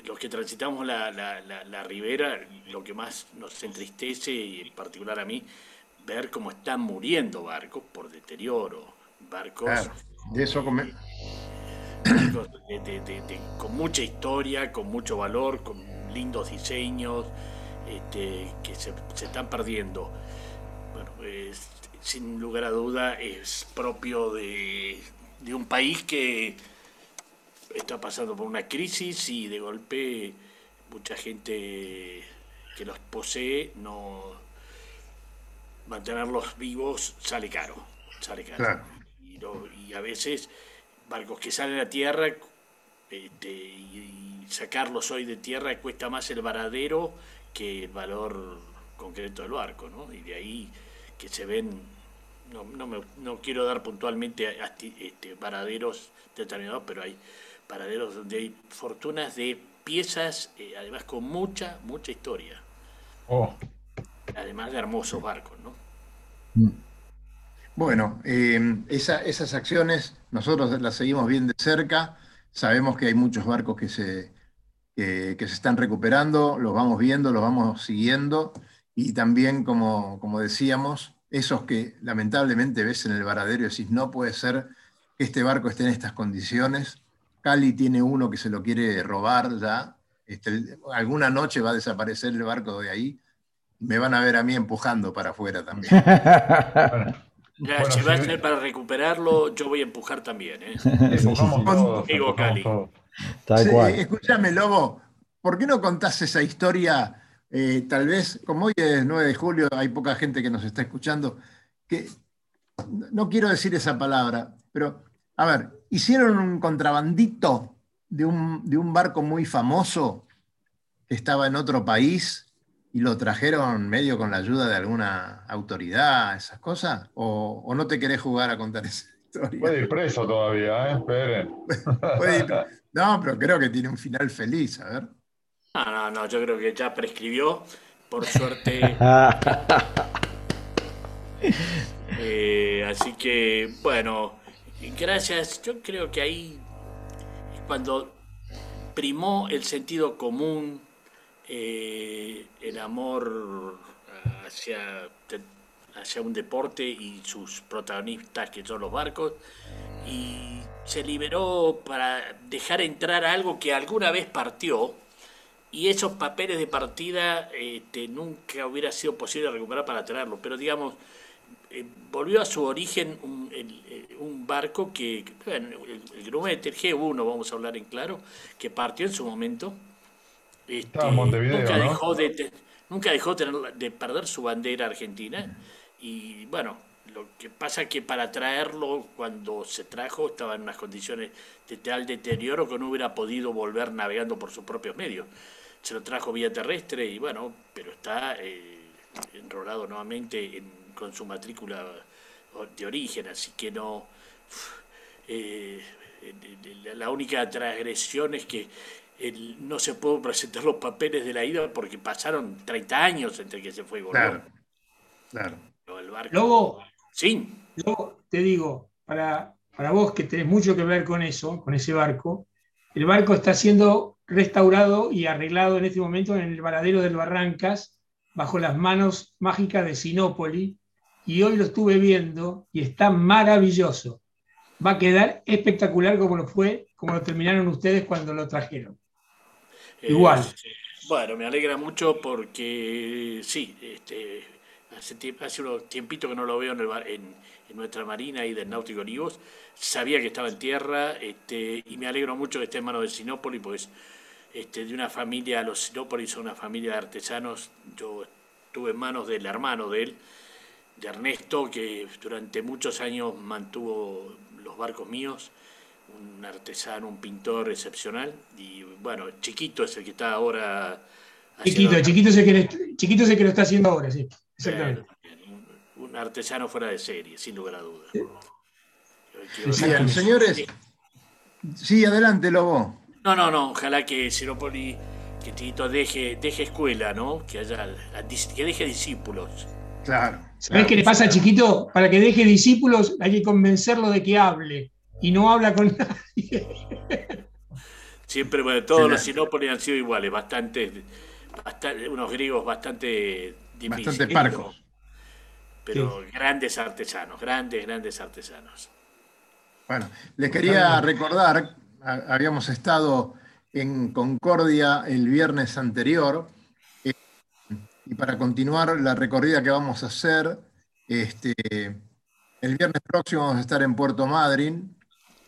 los que transitamos la, la, la, la ribera, lo que más nos entristece, y en particular a mí, ver cómo están muriendo barcos por deterioro, barcos, Claro, de eso come- barcos de- de- de- de- con mucha historia, con mucho valor, con lindos diseños, este, que se, se están perdiendo. Bueno, es- sin lugar a duda es propio de, de un país que está pasando por una crisis y de golpe mucha gente que los posee no mantenerlos vivos sale caro, sale caro. Claro. Y, no- y a veces barcos que salen a tierra este, y, y sacarlos hoy de tierra cuesta más el varadero que el valor concreto del barco, ¿no? Y de ahí que se ven, no, no, me- no quiero dar puntualmente este, varaderos determinados, pero hay paraderos donde hay fortunas de piezas, eh, además con mucha, mucha historia, Oh, además de hermosos barcos, ¿no? Bueno, eh, esa- esas acciones nosotros las seguimos bien de cerca. Sabemos que hay muchos barcos que se, que se están recuperando, los vamos viendo, los vamos siguiendo. Y también, como, como decíamos, esos que lamentablemente ves en el varadero y decís, no puede ser que este barco esté en estas condiciones. Cali tiene uno que se lo quiere robar ya. Este, alguna noche va a desaparecer el barco de ahí. Me van a ver a mí empujando para afuera también. Ya, Bueno, si va a ser para recuperarlo, yo voy a empujar también, ¿eh? Empujamos todos, Digo, empujamos Cali. Sí. Escúchame, Lobo, ¿por qué no contás esa historia? Eh, tal vez, como hoy es 9 de julio, hay poca gente que nos está escuchando, que no quiero decir esa palabra, pero, a ver, hicieron un contrabandito de un, de un barco muy famoso que estaba en otro país y lo trajeron medio con la ayuda de alguna autoridad, esas cosas, o, o no te querés jugar a contar esa historia. Puede ir preso todavía, ¿eh? Esperen. No, pero creo que tiene un final feliz, a ver. No, no, no, yo creo que ya prescribió. Por suerte, Eh, así que, bueno, gracias. Yo creo que ahí, cuando primó el sentido común, eh, el amor hacia, hacia un deporte y sus protagonistas que son los barcos, y se liberó para dejar entrar algo que alguna vez partió, y esos papeles de partida este, nunca hubiera sido posible recuperar para traerlo, pero digamos, eh, volvió a su origen un, eh, barco que, el, el Grumete, el G1, vamos a hablar en claro, que partió en su momento. Este, nunca, dejó de, nunca dejó de perder su bandera argentina y bueno, lo que pasa es que para traerlo, cuando se trajo, estaba en unas condiciones de tal deterioro que no hubiera podido volver navegando por sus propios medios. Se lo trajo vía terrestre y bueno, pero está eh, enrolado nuevamente con su matrícula de origen, así que no... Eh, la única transgresión es que no se pudo presentar los papeles de la ida porque pasaron 30 años entre que se fue y volvió. Claro, Luego, sí. Luego te digo, para, para vos que tenés mucho que ver con eso, con ese barco, el barco está siendo restaurado y arreglado en este momento en el varadero del Barrancas, bajo las manos mágicas de Sinópoli, y hoy lo estuve viendo y está maravilloso. Va a quedar espectacular como lo fue, como lo terminaron ustedes cuando lo trajeron. Eh, Igual. bueno, me alegra mucho porque sí, este, hace, hace unos tiempito que no lo veo en, en, nuestra marina y del Náutico Olivos. Sabía que estaba en tierra este, y me alegro mucho que esté en manos de Sinópolis, pues este, de una familia, los Sinópolis son una familia de artesanos. Yo estuve en manos del hermano de él, de Ernesto, que durante muchos años mantuvo los barcos míos un artesano, un pintor excepcional. Y bueno, Chiquito es el que está ahora. Chiquito, Chiquito es, el que, Chiquito es el que lo está haciendo ahora, sí. Exactamente. Un, artesano fuera de serie, sin lugar a dudas. Bien, señores. Sí, adelante, Lobo. No, no, no. Ojalá que Sirópoli, que Chiquito deje, deje escuela, ¿no? Que, haya, que deje discípulos. Claro. ¿Sabes qué le pasa Chiquito? Para que deje discípulos hay que convencerlo de que hable y no habla con nadie. Siempre, bueno, todos los sinópolis han sido iguales, bastante, unos griegos bastante difíciles. Bastante parcos. Pero grandes artesanos, grandes, grandes artesanos. Bueno, les quería recordar, habíamos estado en Concordia el viernes anterior, eh, y para continuar la recorrida que vamos a hacer, este, el viernes próximo vamos a estar en Puerto Madryn,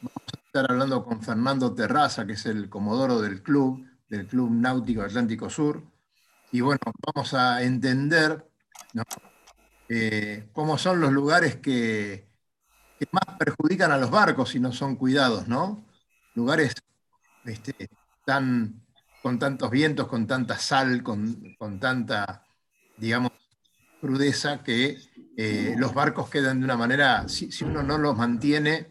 Vamos a estar hablando con Fernando Terraza, que es el comodoro del club, del Club Náutico Atlántico Sur. Y bueno, vamos a entender eh, cómo son los lugares que, más perjudican a los barcos si no son cuidados, ¿no? Lugares este, tan, con tantos vientos, con tanta sal, con, tanta, digamos, crudeza, que eh, los barcos quedan de una manera, si, uno no los mantiene,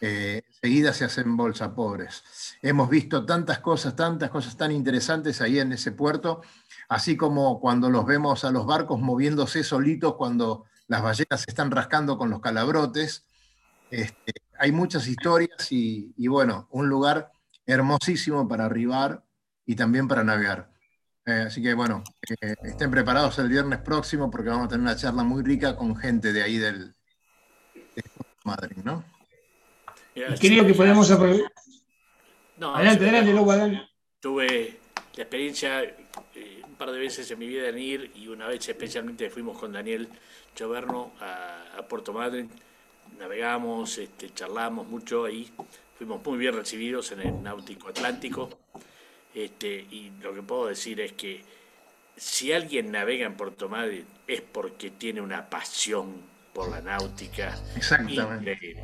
eh, enseguida se hacen bolsa pobres. Hemos visto tantas cosas, tantas cosas tan interesantes ahí en ese puerto, así como cuando los vemos a los barcos moviéndose solitos cuando las ballenas se están rascando con los calabrotes. Este, hay muchas historias y, bueno, un lugar hermosísimo para arribar y también para navegar. Eh, así que bueno, eh, estén preparados el viernes próximo porque vamos a tener una charla muy rica con gente de ahí del de Madrid, ¿no? Creo que podemos aprovechar. adelante, adelante, luego adelante. Tuve la experiencia eh, par de veces en mi vida en ir y una vez especialmente fuimos con Daniel Choverno a, Puerto Madryn. Navegamos, este, charlamos mucho ahí. Fuimos muy bien recibidos en el Náutico Atlántico. Este, y lo que puedo decir es que si alguien navega en Puerto Madryn es porque tiene una pasión por la náutica. Exactamente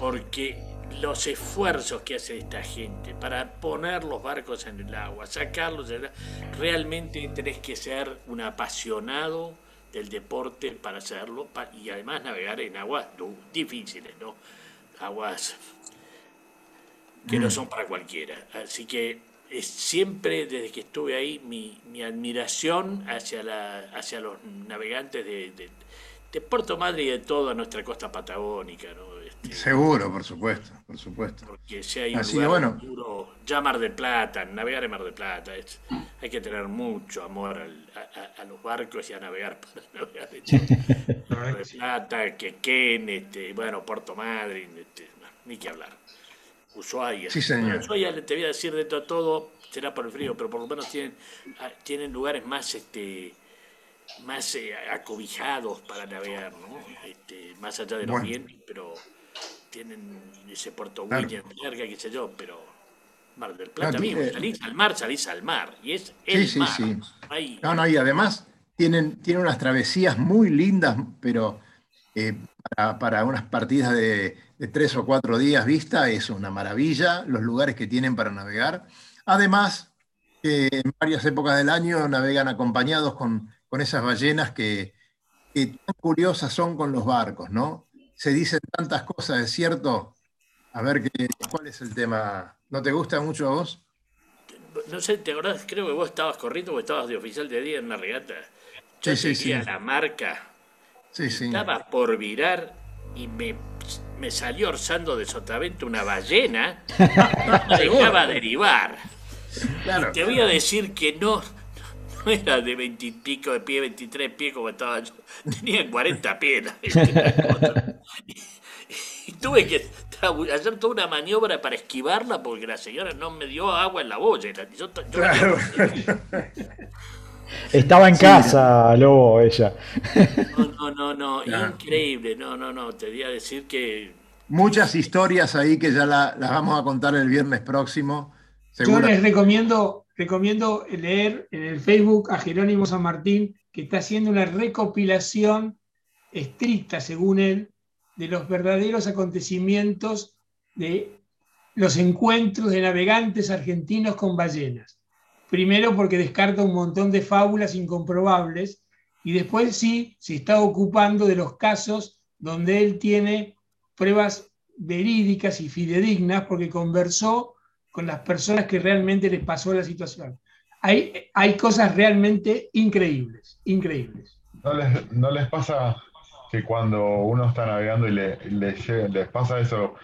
porque los esfuerzos que hace esta gente para poner los barcos en el agua, sacarlos, realmente tenés que ser un apasionado del deporte para hacerlo y además navegar en aguas difíciles, ¿no? Aguas que no mm. son para cualquiera. Así que es siempre desde que estuve ahí mi, admiración hacia, la, hacia los navegantes de, de Puerto Madre y de toda nuestra costa patagónica, ¿no? Seguro, por supuesto, por supuesto. porque si hay un Así lugar bueno. duro, ya Mar del Plata, navegar en Mar del Plata, es- hay que tener mucho amor al- a, a- los barcos y a navegar para navegar en Mar del Plata, Quequén, este, bueno, Puerto Madryn, este, no, ni que hablar. Ushuaia. Sí, señor. Bueno, Ushuaia, te voy a decir de todo, todo, será por el frío, pero por lo menos tienen, ah, tienen lugares más este más eh, acobijados para navegar, ¿no? Este, más allá de los Bueno. vientos, pero tienen ese Puerto Claro. William, verga, qué sé yo, pero Mar del Plata Claro, mismo, eh, salís al mar, salís al mar, y es el Sí, sí, mar. sí. Ahí, No, no, y además tienen, tienen unas travesías muy lindas, pero eh, para, para unas partidas de, de tres o cuatro días vista es una maravilla los lugares que tienen para navegar. Además, que en varias épocas del año navegan acompañados con, con esas ballenas que, que tan curiosas son con los barcos, ¿no? Se dicen tantas cosas, ¿es cierto? A ver, qué, ¿cuál es el tema? ¿No te gusta mucho a vos? no sé, ¿te acordás? Creo que vos estabas corriendo o estabas de oficial de día en una regata. Yo Sí, la marca, Sí, sí. estaba por virar y me, me salió orzando de sotavento una ballena, no dejaba derivar. Claro. Te voy a decir que no, no era de veintipico de pie, 23 pies como estaba yo. Tenía 40 pies. Y, tuve que hacer toda una maniobra para esquivarla porque la señora no me dio agua en la bollera. Yo, yo- Claro. Estaba en casa, Lobo, ella. No, no, no, no, Claro. increíble. No, no, no. Te voy a decir que Muchas historias ahí que ya la- las vamos a contar el viernes próximo. Yo les recomiendo, recomiendo leer en el Facebook a Jerónimo San Martín, que está haciendo una recopilación estricta, según él, de los verdaderos acontecimientos de los encuentros de navegantes argentinos con ballenas. Primero porque descarta un montón de fábulas incomprobables y después sí se está ocupando de los casos donde él tiene pruebas verídicas y fidedignas porque conversó con las personas que realmente les pasó la situación. Hay, hay cosas realmente increíbles, increíbles. ¿No les, no les pasa que cuando uno está navegando y le, le les pasa eso?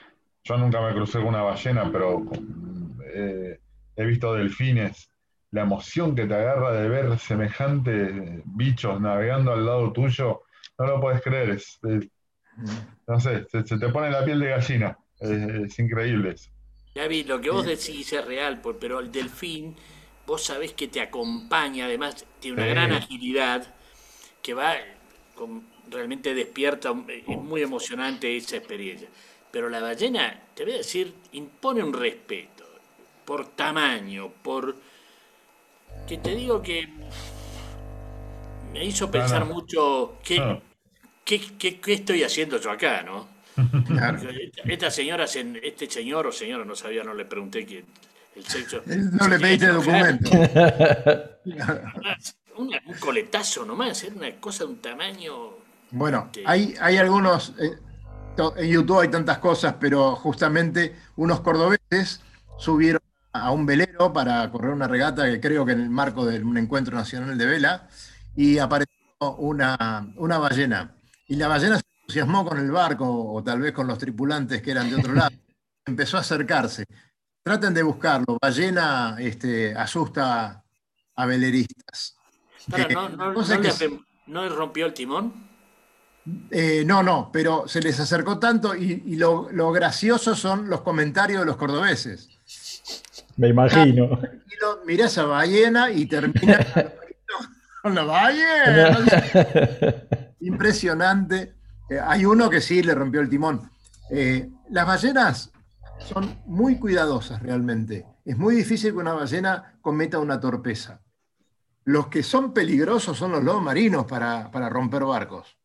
Yo nunca me crucé con una ballena, pero eh, he visto delfines. La emoción que te agarra de ver semejantes bichos navegando al lado tuyo, no lo puedes creer. Es, es- no sé, se, se te pone la piel de gallina. Es, es increíble eso. Gaby, lo que vos decís es real, por- pero el delfín, vos sabés que te acompaña, además tiene una Sí. gran agilidad, que va, con- realmente despierta, un- es muy emocionante esa experiencia. Pero la ballena, te voy a decir, impone un respeto, por tamaño, por... que te digo que me hizo pensar mucho, ¿qué, qué, qué- qué estoy haciendo yo acá, no? Claro. Esta- señora, se- este señor o señora, no sabía, no le pregunté quién, el sexo. No se le pediste documento. Una- un coletazo nomás, era una cosa de un tamaño. Bueno, hay, hay algunos, eh, en YouTube hay tantas cosas, pero justamente unos cordobeses subieron a un velero para correr una regata que creo que en el marco de un encuentro nacional de vela, y apareció una, una ballena. Y la ballena se entusiasmó con el barco, o tal vez con los tripulantes que eran de otro lado. Empezó a acercarse. Traten de buscarlo. Ballena este, asusta a veleristas. Para, Eh, no, no- que le ¿no rompió el timón? Eh, no, no, pero se les acercó tanto y, y lo, lo gracioso son los comentarios de los cordobeses. Me imagino. Mirá esa ballena y termina con la ballena. Impresionante. Eh, hay uno que sí le rompió el timón. Eh, las ballenas son muy cuidadosas realmente. Es muy difícil que una ballena cometa una torpeza. Los que son peligrosos son los lobos marinos para, para romper barcos.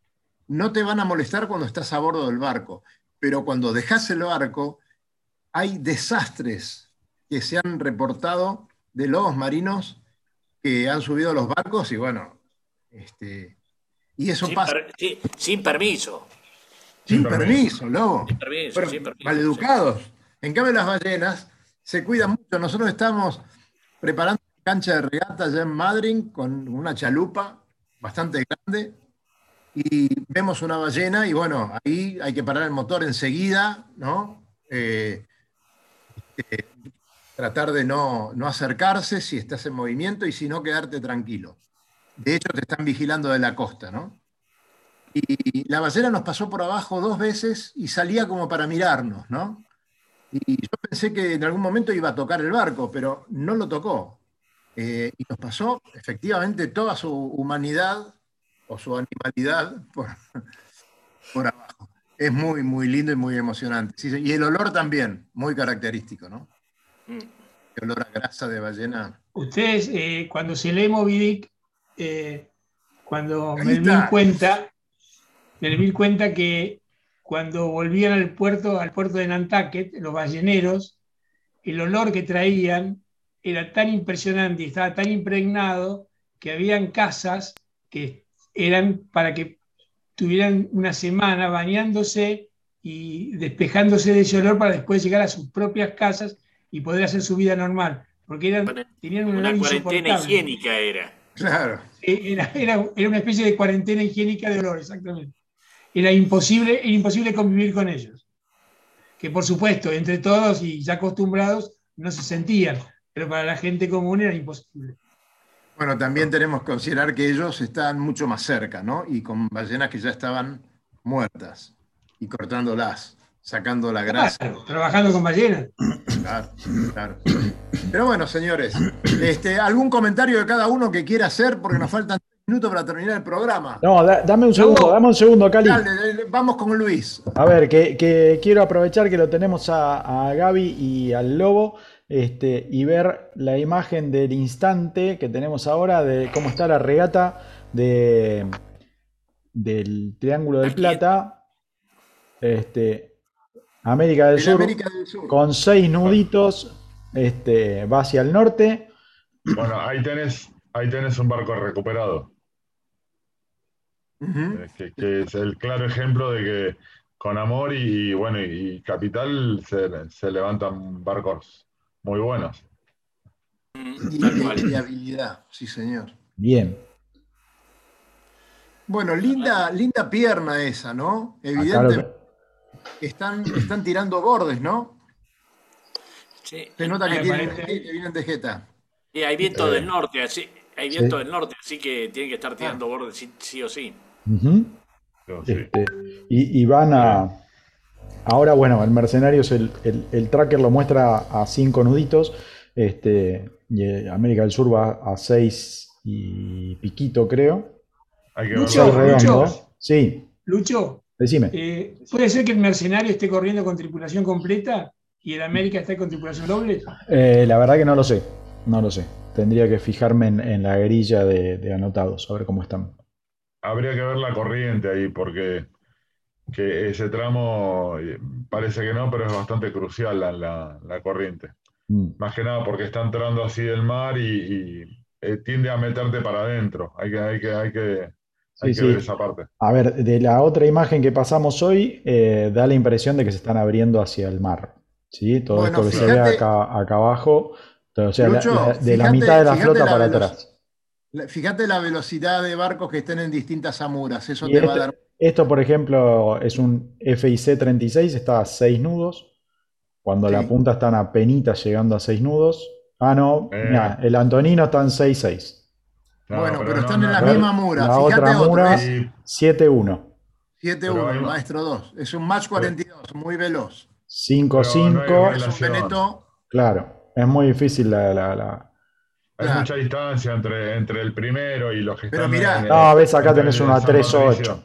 No te van a molestar cuando estás a bordo del barco, pero cuando dejas el barco, hay desastres que se han reportado de lobos marinos que han subido a los barcos y bueno, este, y eso Sin, pasa per- sí, sin permiso. sin Sin permiso, lobo. Sin permiso, sin permiso. maleducados. En cambio, las ballenas se cuidan mucho. Nosotros estamos preparando una cancha de regata allá en Madrid con una chalupa bastante grande y vemos una ballena y bueno, ahí hay que parar el motor enseguida, ¿no? Eh, eh, tratar de no, no acercarse si estás en movimiento y si no, quedarte tranquilo. De hecho, te están vigilando de la costa, ¿no? Y la ballena nos pasó por abajo dos veces y salía como para mirarnos, ¿no? Y yo pensé que en algún momento iba a tocar el barco, pero no lo tocó. Eh, y nos pasó efectivamente toda su humanidad o su animalidad por, por abajo. Es muy, muy lindo y muy emocionante. Sí, y el olor también, muy característico, ¿no? Mm. El olor a grasa de ballena. Ustedes, eh, cuando se lee Moby Dick, eh, cuando Melville cuenta, Melville cuenta que cuando volvían al puerto, al puerto de Nantucket, los balleneros, el olor que traían era tan impresionante y estaba tan impregnado que habían casas que eran para que tuvieran una semana bañándose y despejándose de ese olor para después llegar a sus propias casas y poder hacer su vida normal, porque eran, tenían un Una cuarentena higiénica era. Claro. Eh, Era, era- era una especie de cuarentena higiénica de olor, exactamente. Era imposible, era imposible convivir con ellos. Que por supuesto, entre todos y ya acostumbrados, no se sentían, pero para la gente común era imposible. Bueno, también tenemos que considerar que ellos están mucho más cerca, ¿no? Y con ballenas que ya estaban muertas y cortándolas, sacando la grasa. Claro, trabajando con ballenas. Claro, claro. Pero bueno, señores, este, ¿algún comentario de cada uno que quiera hacer? Porque nos faltan tres minutos para terminar el programa. No, da- dame un segundo, No. dame un segundo, Cali. Dale, dale, vamos con Luis. A ver, que, que quiero aprovechar que lo tenemos a, a Gaby y al Lobo este, y ver la imagen del instante que tenemos ahora de cómo está la regata de, del Triángulo del. Plata. Este, América del Sur América del Sur. con seis nuditos, este, va hacia el norte. Bueno, ahí tenés, ahí tenés un barco recuperado, eh, que, que es el claro ejemplo de que con amor y, bueno, y capital se, se levantan barcos muy buenos. Mm, Y, habilidad, sí, señor. Bien. Bueno, linda, linda pierna esa, ¿no? Evidentemente que- están, están tirando bordes, ¿no? Sí. Se nota que, Me tienen, parece- que vienen de jeta. Y hay viento Eh, del norte, así, hay viento sí. del norte, así que tienen que estar Ah. tirando bordes sí, sí o sí. Sí. Este, y, y van a. Ahora, bueno, el Mercenarios, el, el- el tracker lo muestra a cinco nuditos. Este, y eh, América del Sur va a seis y piquito, creo. Hay que mucho. redondo. Sí, Lucho, decime. eh, ¿puede ser que el mercenario esté corriendo con tripulación completa y el América esté con tripulación doble? Eh, la verdad que no lo sé. No lo sé. Tendría que fijarme en, en la grilla de, de anotados, a ver cómo están. Habría que ver la corriente ahí, porque que ese tramo eh, parece que no, pero es bastante crucial la, la- la corriente. Mm. Más que nada porque está entrando así el mar y, y, eh, tiende a meterte para adentro. Hay que, hay que, hay que, hay Sí, que ver esa parte. A ver, de la otra imagen que pasamos hoy, eh, da la impresión de que se están abriendo hacia el mar. ¿Sí? Todo Bueno, esto que se ve acá, acá abajo, o sea, la- Lucho, la- de la mitad de la flota la para atrás. La- Fíjate la velocidad de barcos que estén en distintas amuras. Eso Y te va a esto, dar. Esto, por ejemplo, es un FIC 36, está a 6 nudos. Cuando Sí. la punta están a penitas llegando a 6 nudos. Ah, no, Eh. mirá, el Antonino está en 6-6. No, bueno, pero, no, están no, en la no. misma mura. la Fíjate otra mura- es Y 7-1. 7-1, Pero hay el una- maestro 2. Es un match 42, muy veloz. 5-5, Pero no hay Es un. Veneto. claro, es muy difícil la- la- la, hay Claro. mucha distancia entre, entre el primero y los que Pero están mirá. en- No, ves, acá tenés el uno a San 3-8.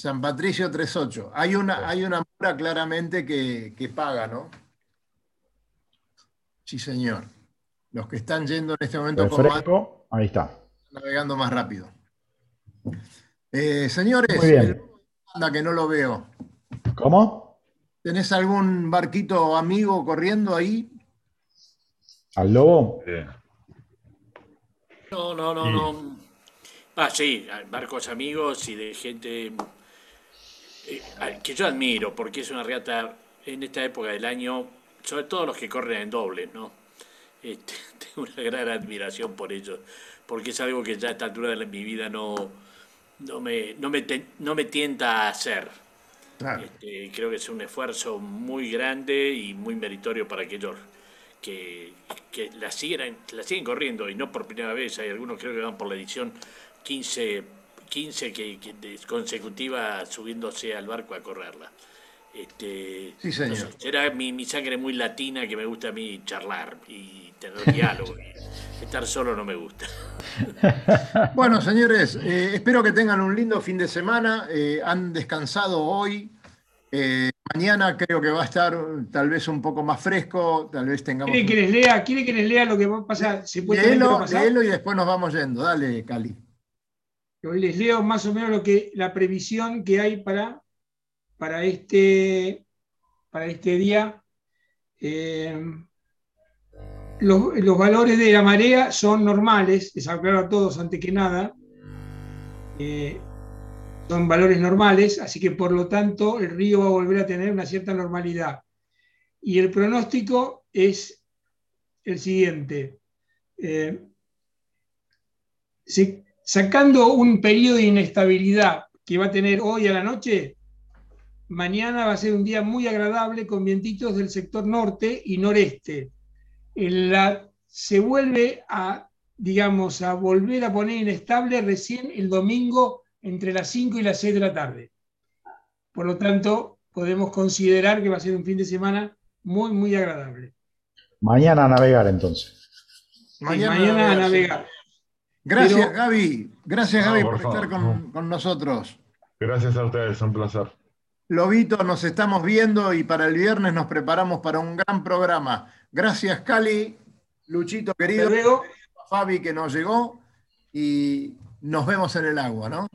San Patricio 3-8. Hay una, Sí. hay una mura claramente que, que paga, ¿no? Sí, señor. Los que están yendo en este momento con más, Refresco, ahí está. navegando más rápido. Eh, señores, Muy bien. el- anda que no lo veo. ¿Cómo? ¿Tenés algún barquito amigo corriendo ahí? ¿Al lobo? Sí. No, no, no, Sí. no. Ah, sí, barcos amigos y de gente eh, que yo admiro, porque es una regata en esta época del año, sobre todo los que corren en doble, ¿no? Este, tengo una gran admiración por ellos, porque es algo que ya a esta altura de mi vida no, no me, no me, te- no me tienta a hacer. Claro. Este, creo que es un esfuerzo muy grande y muy meritorio para aquellos que, que la, siguen, la siguen corriendo y no por primera vez. Hay algunos creo que van por la edición 15, 15 que, que de- consecutiva subiéndose al barco a correrla. Este, Sí, señor. no sé, será mi, mi sangre muy latina que me gusta a mí charlar y tener diálogo. y estar solo no me gusta. Bueno, señores, eh, espero que tengan un lindo fin de semana. eh, han descansado hoy. Eh, mañana creo que va a estar tal vez un poco más fresco. Tal vez tengamos. ¿Quiere que les lea, quiere que les lea lo que va a pasar? Léelo, pasar? léelo y después nos vamos yendo. Dale, Cali. Les leo más o menos lo que, la previsión que hay para, para, este, para este día. Eh, los, valores de la marea son normales, les aclaro a todos antes que nada. Eh, son valores normales, así que por lo tanto el río va a volver a tener una cierta normalidad. Y el pronóstico es el siguiente. Eh, si- sacando un periodo de inestabilidad que va a tener hoy a la noche, mañana va a ser un día muy agradable con vientitos del sector norte y noreste. En la- se vuelve a, digamos, a volver a poner inestable recién el domingo entre las 5 y las 6 de la tarde. Por lo tanto, podemos considerar que va a ser un fin de semana muy, muy agradable. Mañana a navegar entonces. Sí, mañana a navegar. Gracias, Pero- Gaby. Gracias, No, Gaby, por por, estar favor. con, con nosotros. Gracias a ustedes, un placer. Lobito, nos estamos viendo y para el viernes nos preparamos para un gran programa. Gracias, Cali, Luchito querido, luego. Fabi que nos llegó y nos vemos en el agua, ¿no?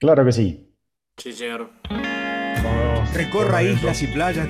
Claro que sí. Sí, señor. Nos vemos. Recorra islas y playas